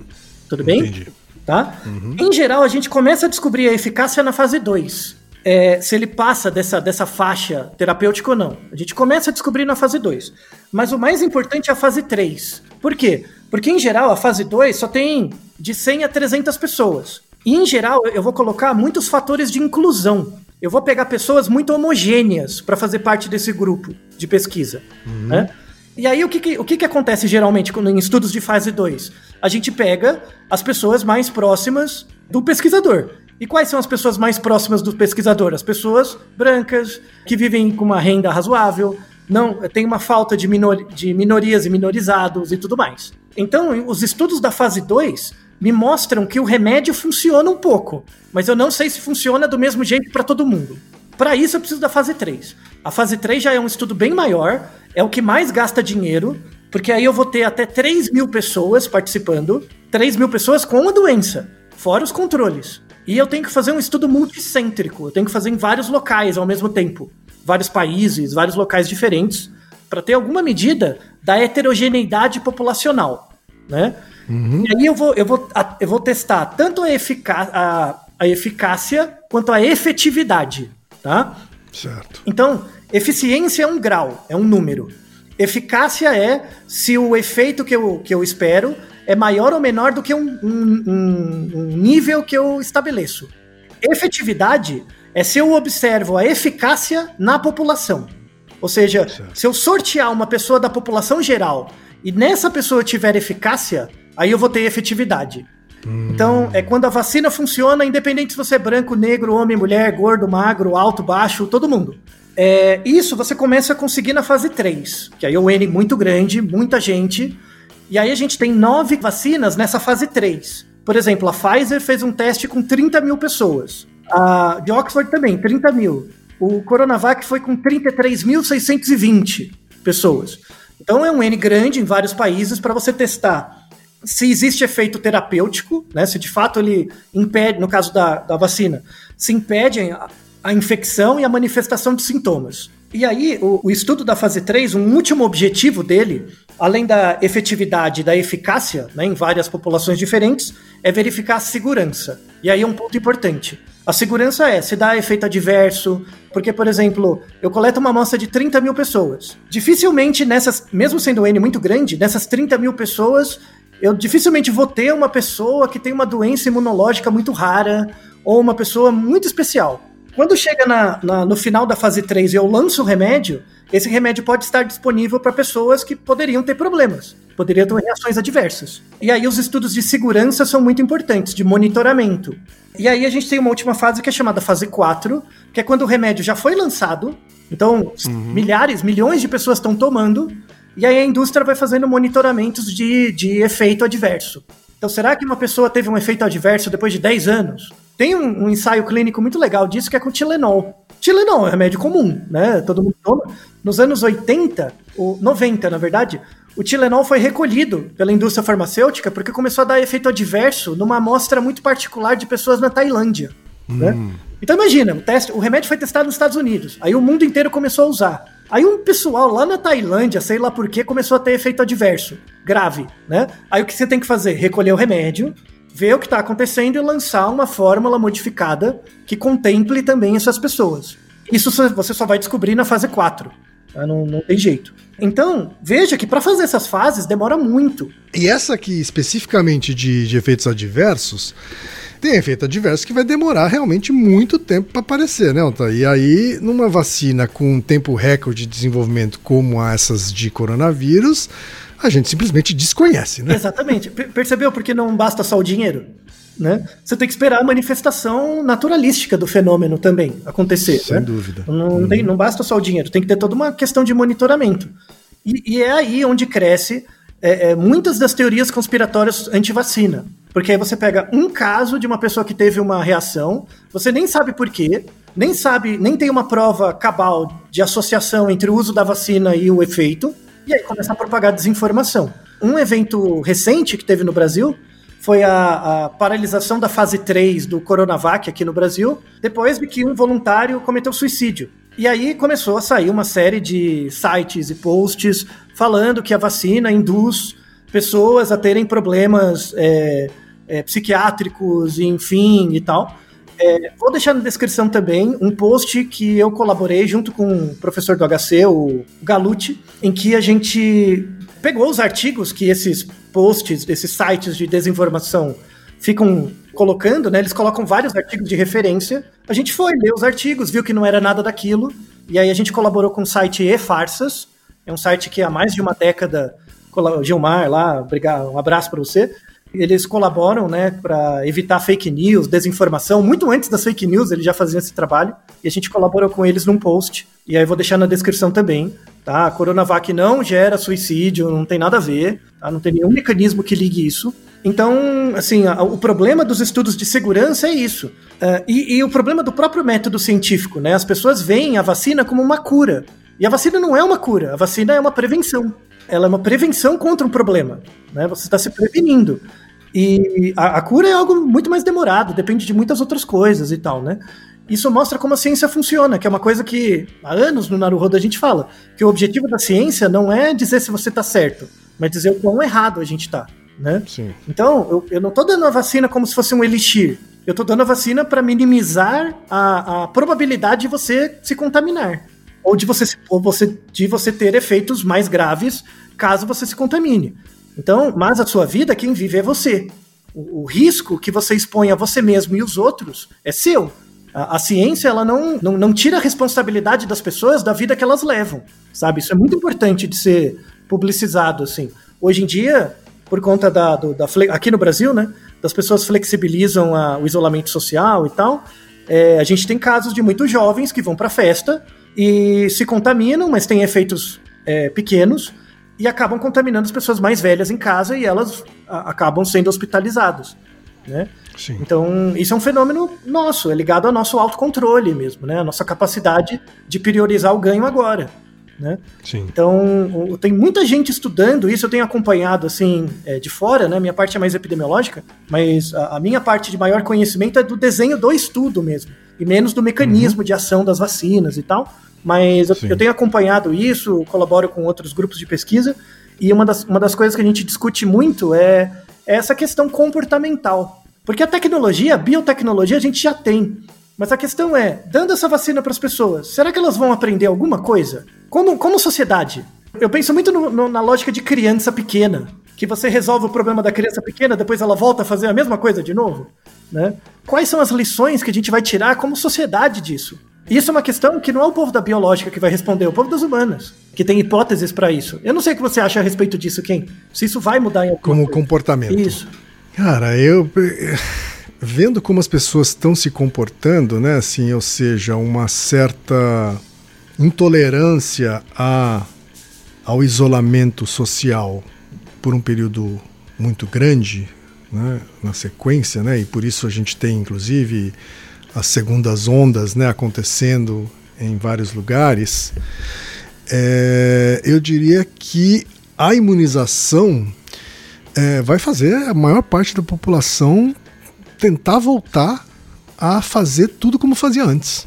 Tudo bem? Entendi. Tá? Uhum. Em geral, a gente começa a descobrir a eficácia na fase 2. É, se ele passa dessa, dessa faixa terapêutica ou não. A gente começa a descobrir na fase 2. Mas o mais importante é a fase 3. Por quê? Porque, em geral, a fase 2 só tem de 100 a 300 pessoas. E, em geral, eu vou colocar muitos fatores de inclusão. Eu vou pegar pessoas muito homogêneas para fazer parte desse grupo de pesquisa. Uhum. Né? E aí, o, que, que o que, que acontece geralmente em estudos de fase 2? A gente pega as pessoas mais próximas do pesquisador. E quais são as pessoas mais próximas do pesquisador? As pessoas brancas, que vivem com uma renda razoável, não tem uma falta de, minor, de minorias e minorizados e tudo mais. Então, os estudos da fase 2 me mostram que o remédio funciona um pouco, mas eu não sei se funciona do mesmo jeito para todo mundo. Para isso, eu preciso da fase 3. A fase 3 já é um estudo bem maior, é o que mais gasta dinheiro, porque aí eu vou ter até 3 mil pessoas participando, 3 mil pessoas com a doença, fora os controles. E eu tenho que fazer um estudo multicêntrico, eu tenho que fazer em vários locais ao mesmo tempo, vários países, vários locais diferentes, para ter alguma medida da heterogeneidade populacional, né? Uhum. E aí eu vou, eu, vou, eu vou testar tanto a, efica a, a eficácia quanto a efetividade, tá? Certo. Então, eficiência é um grau, é um número. Eficácia é se o efeito que eu, que eu espero é maior ou menor do que um, um, um nível que eu estabeleço. Efetividade é se eu observo a eficácia na população. Ou seja, certo. se eu sortear uma pessoa da população geral e nessa pessoa tiver eficácia, aí eu vou ter efetividade. Hum. Então, é quando a vacina funciona, independente se você é branco, negro, homem, mulher, gordo, magro, alto, baixo, todo mundo. É, isso você começa a conseguir na fase 3, que aí é o N muito grande, muita gente. E aí a gente tem nove vacinas nessa fase 3. Por exemplo, a Pfizer fez um teste com 30 mil pessoas. A de Oxford também, 30 mil. O Coronavac foi com 33.620 pessoas. Então é um N grande em vários países para você testar se existe efeito terapêutico, né? Se de fato ele impede, no caso da, da vacina, se impede a, a infecção e a manifestação de sintomas. E aí, o, o, estudo da fase 3, um último objetivo dele, além da efetividade e da eficácia né, em várias populações diferentes, é verificar a segurança. E aí é um ponto importante. A segurança é se dá efeito adverso, porque, por exemplo, eu coleto uma amostra de 30 mil pessoas. Dificilmente nessas, mesmo sendo N muito grande, nessas 30 mil pessoas, eu dificilmente vou ter uma pessoa que tem uma doença imunológica muito rara ou uma pessoa muito especial. Quando chega na, na, no final da fase 3 e eu lanço o remédio, esse remédio pode estar disponível para pessoas que poderiam ter problemas, poderiam ter reações adversas. E aí os estudos de segurança são muito importantes, de monitoramento. E aí a gente tem uma última fase que é chamada fase 4, que é quando o remédio já foi lançado, então uhum. milhares, milhões de pessoas estão tomando, e aí a indústria vai fazendo monitoramentos de, de efeito adverso. Então, será que uma pessoa teve um efeito adverso depois de 10 anos? Tem um, um, ensaio clínico muito legal disso que é com Tilenol. Tilenol é remédio comum, né? Todo mundo toma. Nos anos 80, ou 90, na verdade, o Tilenol foi recolhido pela indústria farmacêutica porque começou a dar efeito adverso numa amostra muito particular de pessoas na Tailândia. Né? Hum. Né? Então imagina, o, teste, o remédio foi testado nos Estados Unidos, aí o mundo inteiro começou a usar. Aí um pessoal lá na Tailândia, sei lá por que, começou a ter efeito adverso, grave, né? Aí o que você tem que fazer? Recolher o remédio, ver o que está acontecendo e lançar uma fórmula modificada que contemple também essas pessoas. Isso você só vai descobrir na fase 4. Tá? Não, não tem jeito. Então, veja que para fazer essas fases demora muito. E essa aqui, especificamente de, de efeitos adversos, tem efeito adverso que vai demorar realmente muito tempo para aparecer, né, Alta? E aí, numa vacina com tempo recorde de desenvolvimento como essas de coronavírus, a gente simplesmente desconhece, né? Exatamente. Percebeu porque não basta só o dinheiro? Né? Você tem que esperar a manifestação naturalística do fenômeno também acontecer. Sem né? dúvida. Não, uhum. tem, não basta só o dinheiro, tem que ter toda uma questão de monitoramento. E, e é aí onde cresce é, é, muitas das teorias conspiratórias anti-vacina. Porque aí você pega um caso de uma pessoa que teve uma reação, você nem sabe por quê, nem sabe, nem tem uma prova cabal de associação entre o uso da vacina e o efeito, e aí começa a propagar desinformação. Um evento recente que teve no Brasil foi a, a, paralisação da fase 3 do Coronavac aqui no Brasil, depois de que um voluntário cometeu suicídio. E aí começou a sair uma série de sites e posts falando que a vacina induz pessoas a terem problemas é, é, psiquiátricos, enfim, e tal. É, vou deixar na descrição também um post que eu colaborei junto com o professor do HC, o Galucci, em que a gente pegou os artigos que esses posts, esses sites de desinformação ficam colocando, né? Eles colocam vários artigos de referência. A gente foi ler os artigos, viu que não era nada daquilo, e aí a gente colaborou com o site E-Farsas, é um site que há mais de uma década, Gilmar lá, obrigado, um abraço para você, eles colaboram, né, para evitar fake news, desinformação. Muito antes das fake news, eles já faziam esse trabalho. E a gente colaborou com eles num post. E aí eu vou deixar na descrição também. Tá? A Coronavac não gera suicídio, não tem nada a ver. Tá? Não tem nenhum mecanismo que ligue isso. Então, assim, o problema dos estudos de segurança é isso. Uh, e, e, o problema do próprio método científico, né? As pessoas veem a vacina como uma cura. E a vacina não é uma cura, a vacina é uma prevenção. Ela é uma prevenção contra um problema. Né? Você está se prevenindo. E a, a, cura é algo muito mais demorado, depende de muitas outras coisas e tal, né? Isso mostra como a ciência funciona, que é uma coisa que há anos no Naruhodo a gente fala, que o objetivo da ciência não é dizer se você está certo, mas dizer o quão errado a gente está, né? Sim. Então, eu, eu não estou dando a vacina como se fosse um elixir. Eu estou dando a vacina para minimizar a, a probabilidade de você se contaminar ou de você, ou você, de você ter efeitos mais graves caso você se contamine. Então, mas a sua vida, quem vive é você. O, o risco que você expõe a você mesmo e os outros é seu. A, a, ciência, ela não, não, não tira a responsabilidade das pessoas da vida que elas levam, sabe? Isso é muito importante de ser publicizado, assim. Hoje em dia, por conta da, do, da aqui no Brasil, né, das pessoas flexibilizam a, o isolamento social e tal, é, a gente tem casos de muitos jovens que vão para festa e se contaminam, mas têm efeitos é, pequenos e acabam contaminando as pessoas mais velhas em casa e elas a, acabam sendo hospitalizadas. Né? Sim. Então, isso é um fenômeno nosso, é ligado ao nosso autocontrole mesmo, né? A nossa capacidade de priorizar o ganho agora. Né? Sim. Então, tem muita gente estudando isso, eu tenho acompanhado assim é, de fora, né? Minha parte é mais epidemiológica, mas a, a, minha parte de maior conhecimento é do desenho do estudo mesmo, e menos do mecanismo uhum. de ação das vacinas e tal. Mas eu, eu, tenho acompanhado isso, colaboro com outros grupos de pesquisa, e uma das, uma das coisas que a gente discute muito é, é essa questão comportamental. Porque a tecnologia, a biotecnologia, a gente já tem. Mas a questão é, dando essa vacina para as pessoas, será que elas vão aprender alguma coisa? Como, como sociedade? Eu penso muito no, no, na lógica de criança pequena, que você resolve o problema da criança pequena, depois ela volta a fazer a mesma coisa de novo. Né? Quais são as lições que a gente vai tirar como sociedade disso? Isso é uma questão que não é o povo da biológica que vai responder, é o povo das humanas, que tem hipóteses para isso. Eu não sei o que você acha a respeito disso, quem? Se isso vai mudar em algum Como coisa. comportamento. Isso. Cara, eu vendo como as pessoas estão se comportando, né, assim, ou seja, uma certa intolerância a, ao isolamento social por um período muito grande, né, na sequência, né, e por isso a gente tem inclusive as segundas ondas né, acontecendo em vários lugares, é, eu diria que a imunização é, vai fazer a maior parte da população tentar voltar a fazer tudo como fazia antes.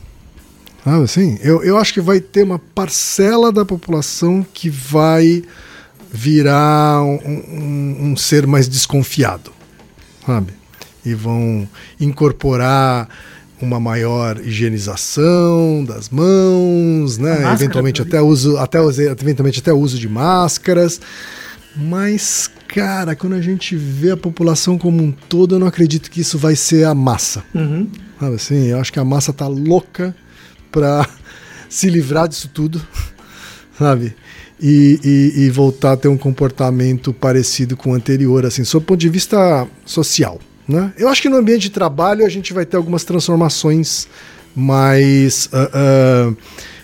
Sabe assim? Eu, eu acho que vai ter uma parcela da população que vai virar um, um, um ser mais desconfiado, sabe? E vão incorporar uma maior higienização das mãos, né? eventualmente até uso, até eventualmente até uso de máscaras. Mas, cara, quando a gente vê a população como um todo, eu não acredito que isso vai ser a massa. Uhum. Sabe assim? Eu acho que a massa tá louca pra [laughs] se livrar disso tudo, [laughs] sabe? E, e, e, voltar a ter um comportamento parecido com o anterior, assim, sob o ponto de vista social. Né? Eu acho que no ambiente de trabalho a gente vai ter algumas transformações, mas uh, uh,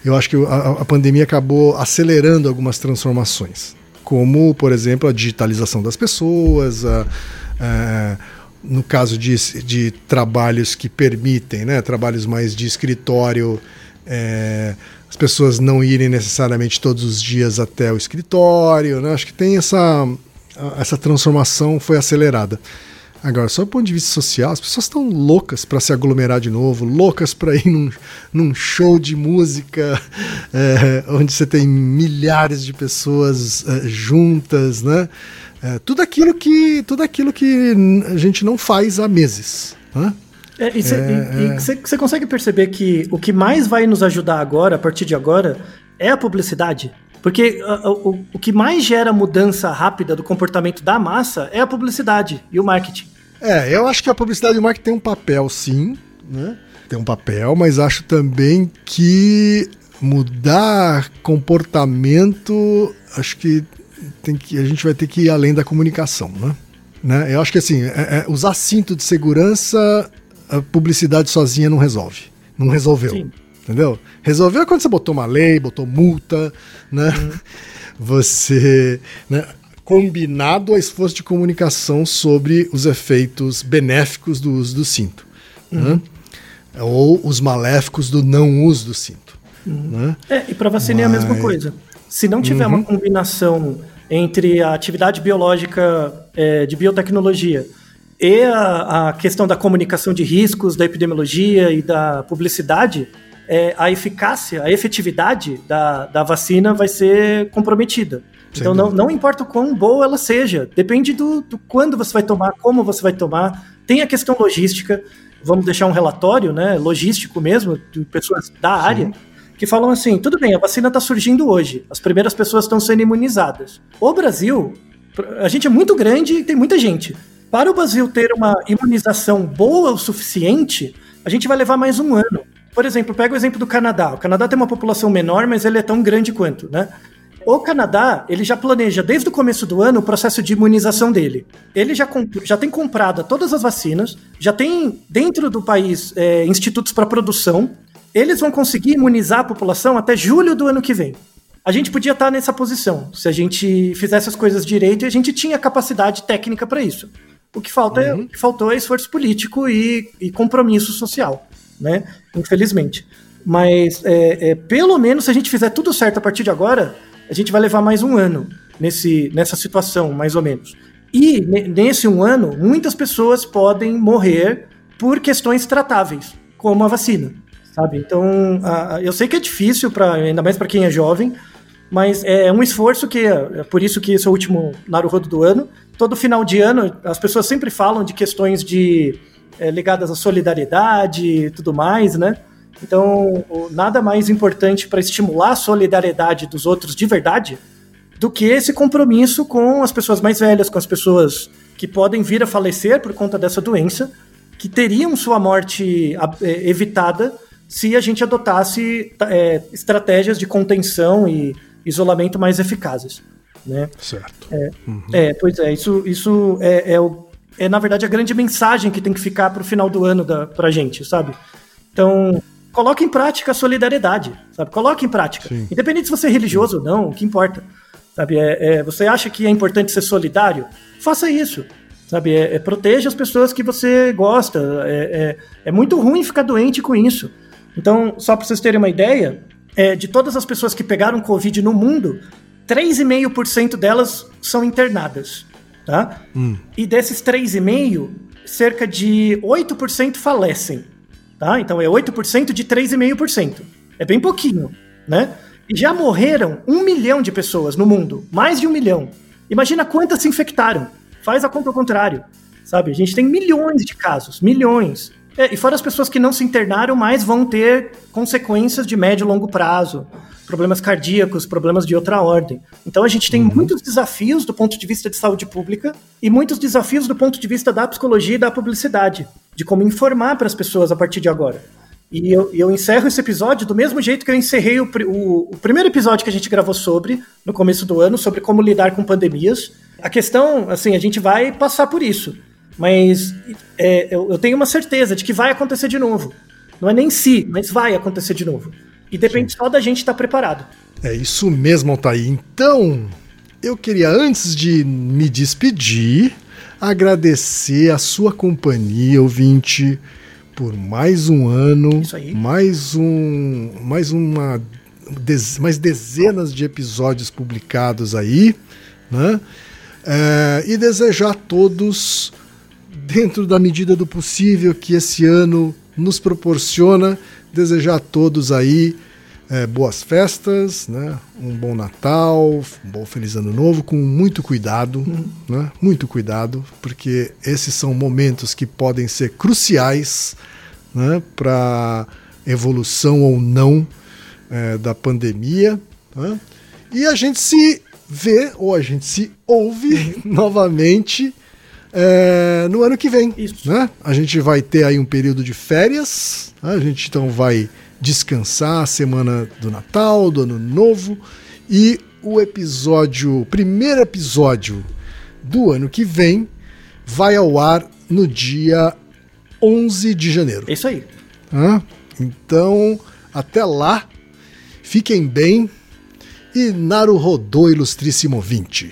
eu acho que a, a, pandemia acabou acelerando algumas transformações, como, por exemplo, a digitalização das pessoas, a, a, no caso de, de trabalhos que permitem, né, trabalhos mais de escritório, é, as pessoas não irem necessariamente todos os dias até o escritório, né? acho que tem essa, essa transformação foi acelerada. Agora, só do ponto de vista social, as pessoas estão loucas para se aglomerar de novo, loucas para ir num, num, show de música [laughs] é, onde você tem milhares de pessoas é, juntas, né? É, tudo aquilo que tudo aquilo que a gente não faz há meses. Né? É, e você é, consegue perceber que o que mais vai nos ajudar agora, a partir de agora, é a publicidade? Porque o, o que mais gera mudança rápida do comportamento da massa é a publicidade e o marketing. É, eu acho que a publicidade e o marketing tem um papel, sim, né? Tem um papel, mas acho também que mudar comportamento, acho que, tem que a gente vai ter que ir além da comunicação, né? né? Eu acho que assim, é, é, usar cinto de segurança, a publicidade sozinha não resolve. Não resolveu. Sim. Entendeu? Resolveu quando você botou uma lei, botou multa, né? Uhum. [laughs] Você. Né? combinado a esforço de comunicação sobre os efeitos benéficos do uso do cinto. Uhum. Né? Ou os maléficos do não uso do cinto. Né? É, e para vacina é a mesma Mas- coisa. Se não tiver uma combinação entre a atividade biológica é, de biotecnologia e a, a questão da comunicação de riscos, da epidemiologia e da publicidade, é, a eficácia, a efetividade da, da vacina vai ser comprometida. Sem então não, dúvida. não importa o quão boa ela seja, depende do, do quando você vai tomar, como você vai tomar, tem a questão logística, vamos deixar um relatório, né, logístico mesmo, de pessoas da área, que falam assim: tudo bem, a vacina está surgindo hoje, as primeiras pessoas estão sendo imunizadas. O Brasil, a gente é muito grande e tem muita gente. Para o Brasil ter uma imunização boa o suficiente, a gente vai levar mais um ano. Por exemplo, pega o exemplo do Canadá. O Canadá tem uma população menor, mas ele é tão grande quanto, né? O Canadá, ele já planeja desde o começo do ano o processo de imunização dele. Ele já, já tem comprado todas as vacinas, já tem dentro do país é, institutos para produção. Eles vão conseguir imunizar a população até julho do ano que vem. A gente podia estar nessa posição se a gente fizesse as coisas direito e a gente tinha capacidade técnica para isso. O que falta é, o que faltou é esforço político e, e compromisso social, né? Infelizmente. Mas é, é, pelo menos se a gente fizer tudo certo a partir de agora, a gente vai levar mais um ano nesse, nessa situação, mais ou menos. E ne- nesse um ano, muitas pessoas podem morrer por questões tratáveis, como a vacina, sabe? Então, a- eu sei que é difícil, pra, ainda mais para quem é jovem, mas é um esforço que é, é por isso que esse é o último Naruhodo do ano. Todo final de ano, as pessoas sempre falam de questões de é, ligadas à solidariedade e tudo mais, né? Então, nada mais importante para estimular a solidariedade dos outros de verdade do que esse compromisso com as pessoas mais velhas, com as pessoas que podem vir a falecer por conta dessa doença, que teriam sua morte é, evitada se a gente adotasse é, estratégias de contenção e isolamento mais eficazes. Né? Certo. É, pois é, isso, isso é, é, o- é, na verdade, a grande mensagem que tem que ficar para o final do ano da, pra gente, sabe? Então, coloque em prática a solidariedade, sabe? Coloque em prática. Sim. Independente se você é religioso ou não, o que importa. Sabe? É, é, você acha que é importante ser solidário? Faça isso. Sabe? É, é, proteja as pessoas que você gosta. É, é, é muito ruim ficar doente com isso. Então, só para vocês terem uma ideia, é, de todas as pessoas que pegaram Covid no mundo, 3,5% delas são internadas. Tá? E desses 3,5%, cerca de 8% falecem. Tá? Então é 8% de 3,5%. É bem pouquinho, né? E já morreram um milhão de pessoas no mundo. Mais de um milhão. Imagina quantas se infectaram. Faz a conta ao contrário. Sabe? A gente tem milhões de casos. Milhões. É, e fora as pessoas que não se internaram, mas vão ter consequências de médio e longo prazo. Problemas cardíacos, problemas de outra ordem. Então a gente tem muitos desafios do ponto de vista de saúde pública e muitos desafios do ponto de vista da psicologia e da publicidade. De como informar para as pessoas a partir de agora. E eu, eu encerro esse episódio do mesmo jeito que eu encerrei o, o- o primeiro episódio que a gente gravou sobre, no começo do ano, sobre como lidar com pandemias. A questão, assim, a gente vai passar por isso. Mas é, eu, eu tenho uma certeza de que vai acontecer de novo. Não é nem se, mas vai acontecer de novo. E depende só da gente estar preparado. É isso mesmo, Altair. Então, eu queria, antes de me despedir, agradecer a sua companhia, ouvinte, por mais um ano, Isso aí. mais um, mais uma, mais dezenas de episódios publicados aí, né? É, e desejar a todos, dentro da medida do possível que esse ano nos proporciona, desejar a todos aí é, boas festas, né? um bom Natal, um bom Feliz Ano Novo, com muito cuidado, né? muito cuidado, porque esses são momentos que podem ser cruciais né? para evolução ou não é, da pandemia. né? E a gente se vê ou a gente se ouve [laughs] novamente é, no ano que vem. Isso. Né? A gente vai ter aí um período de férias, né? a gente então vai descansar a semana do Natal, do Ano Novo e o episódio, primeiro episódio do ano que vem vai ao ar no dia 11 de janeiro. É isso aí. Hã? Então, até lá, fiquem bem e Naruhodô Ilustríssimo 20.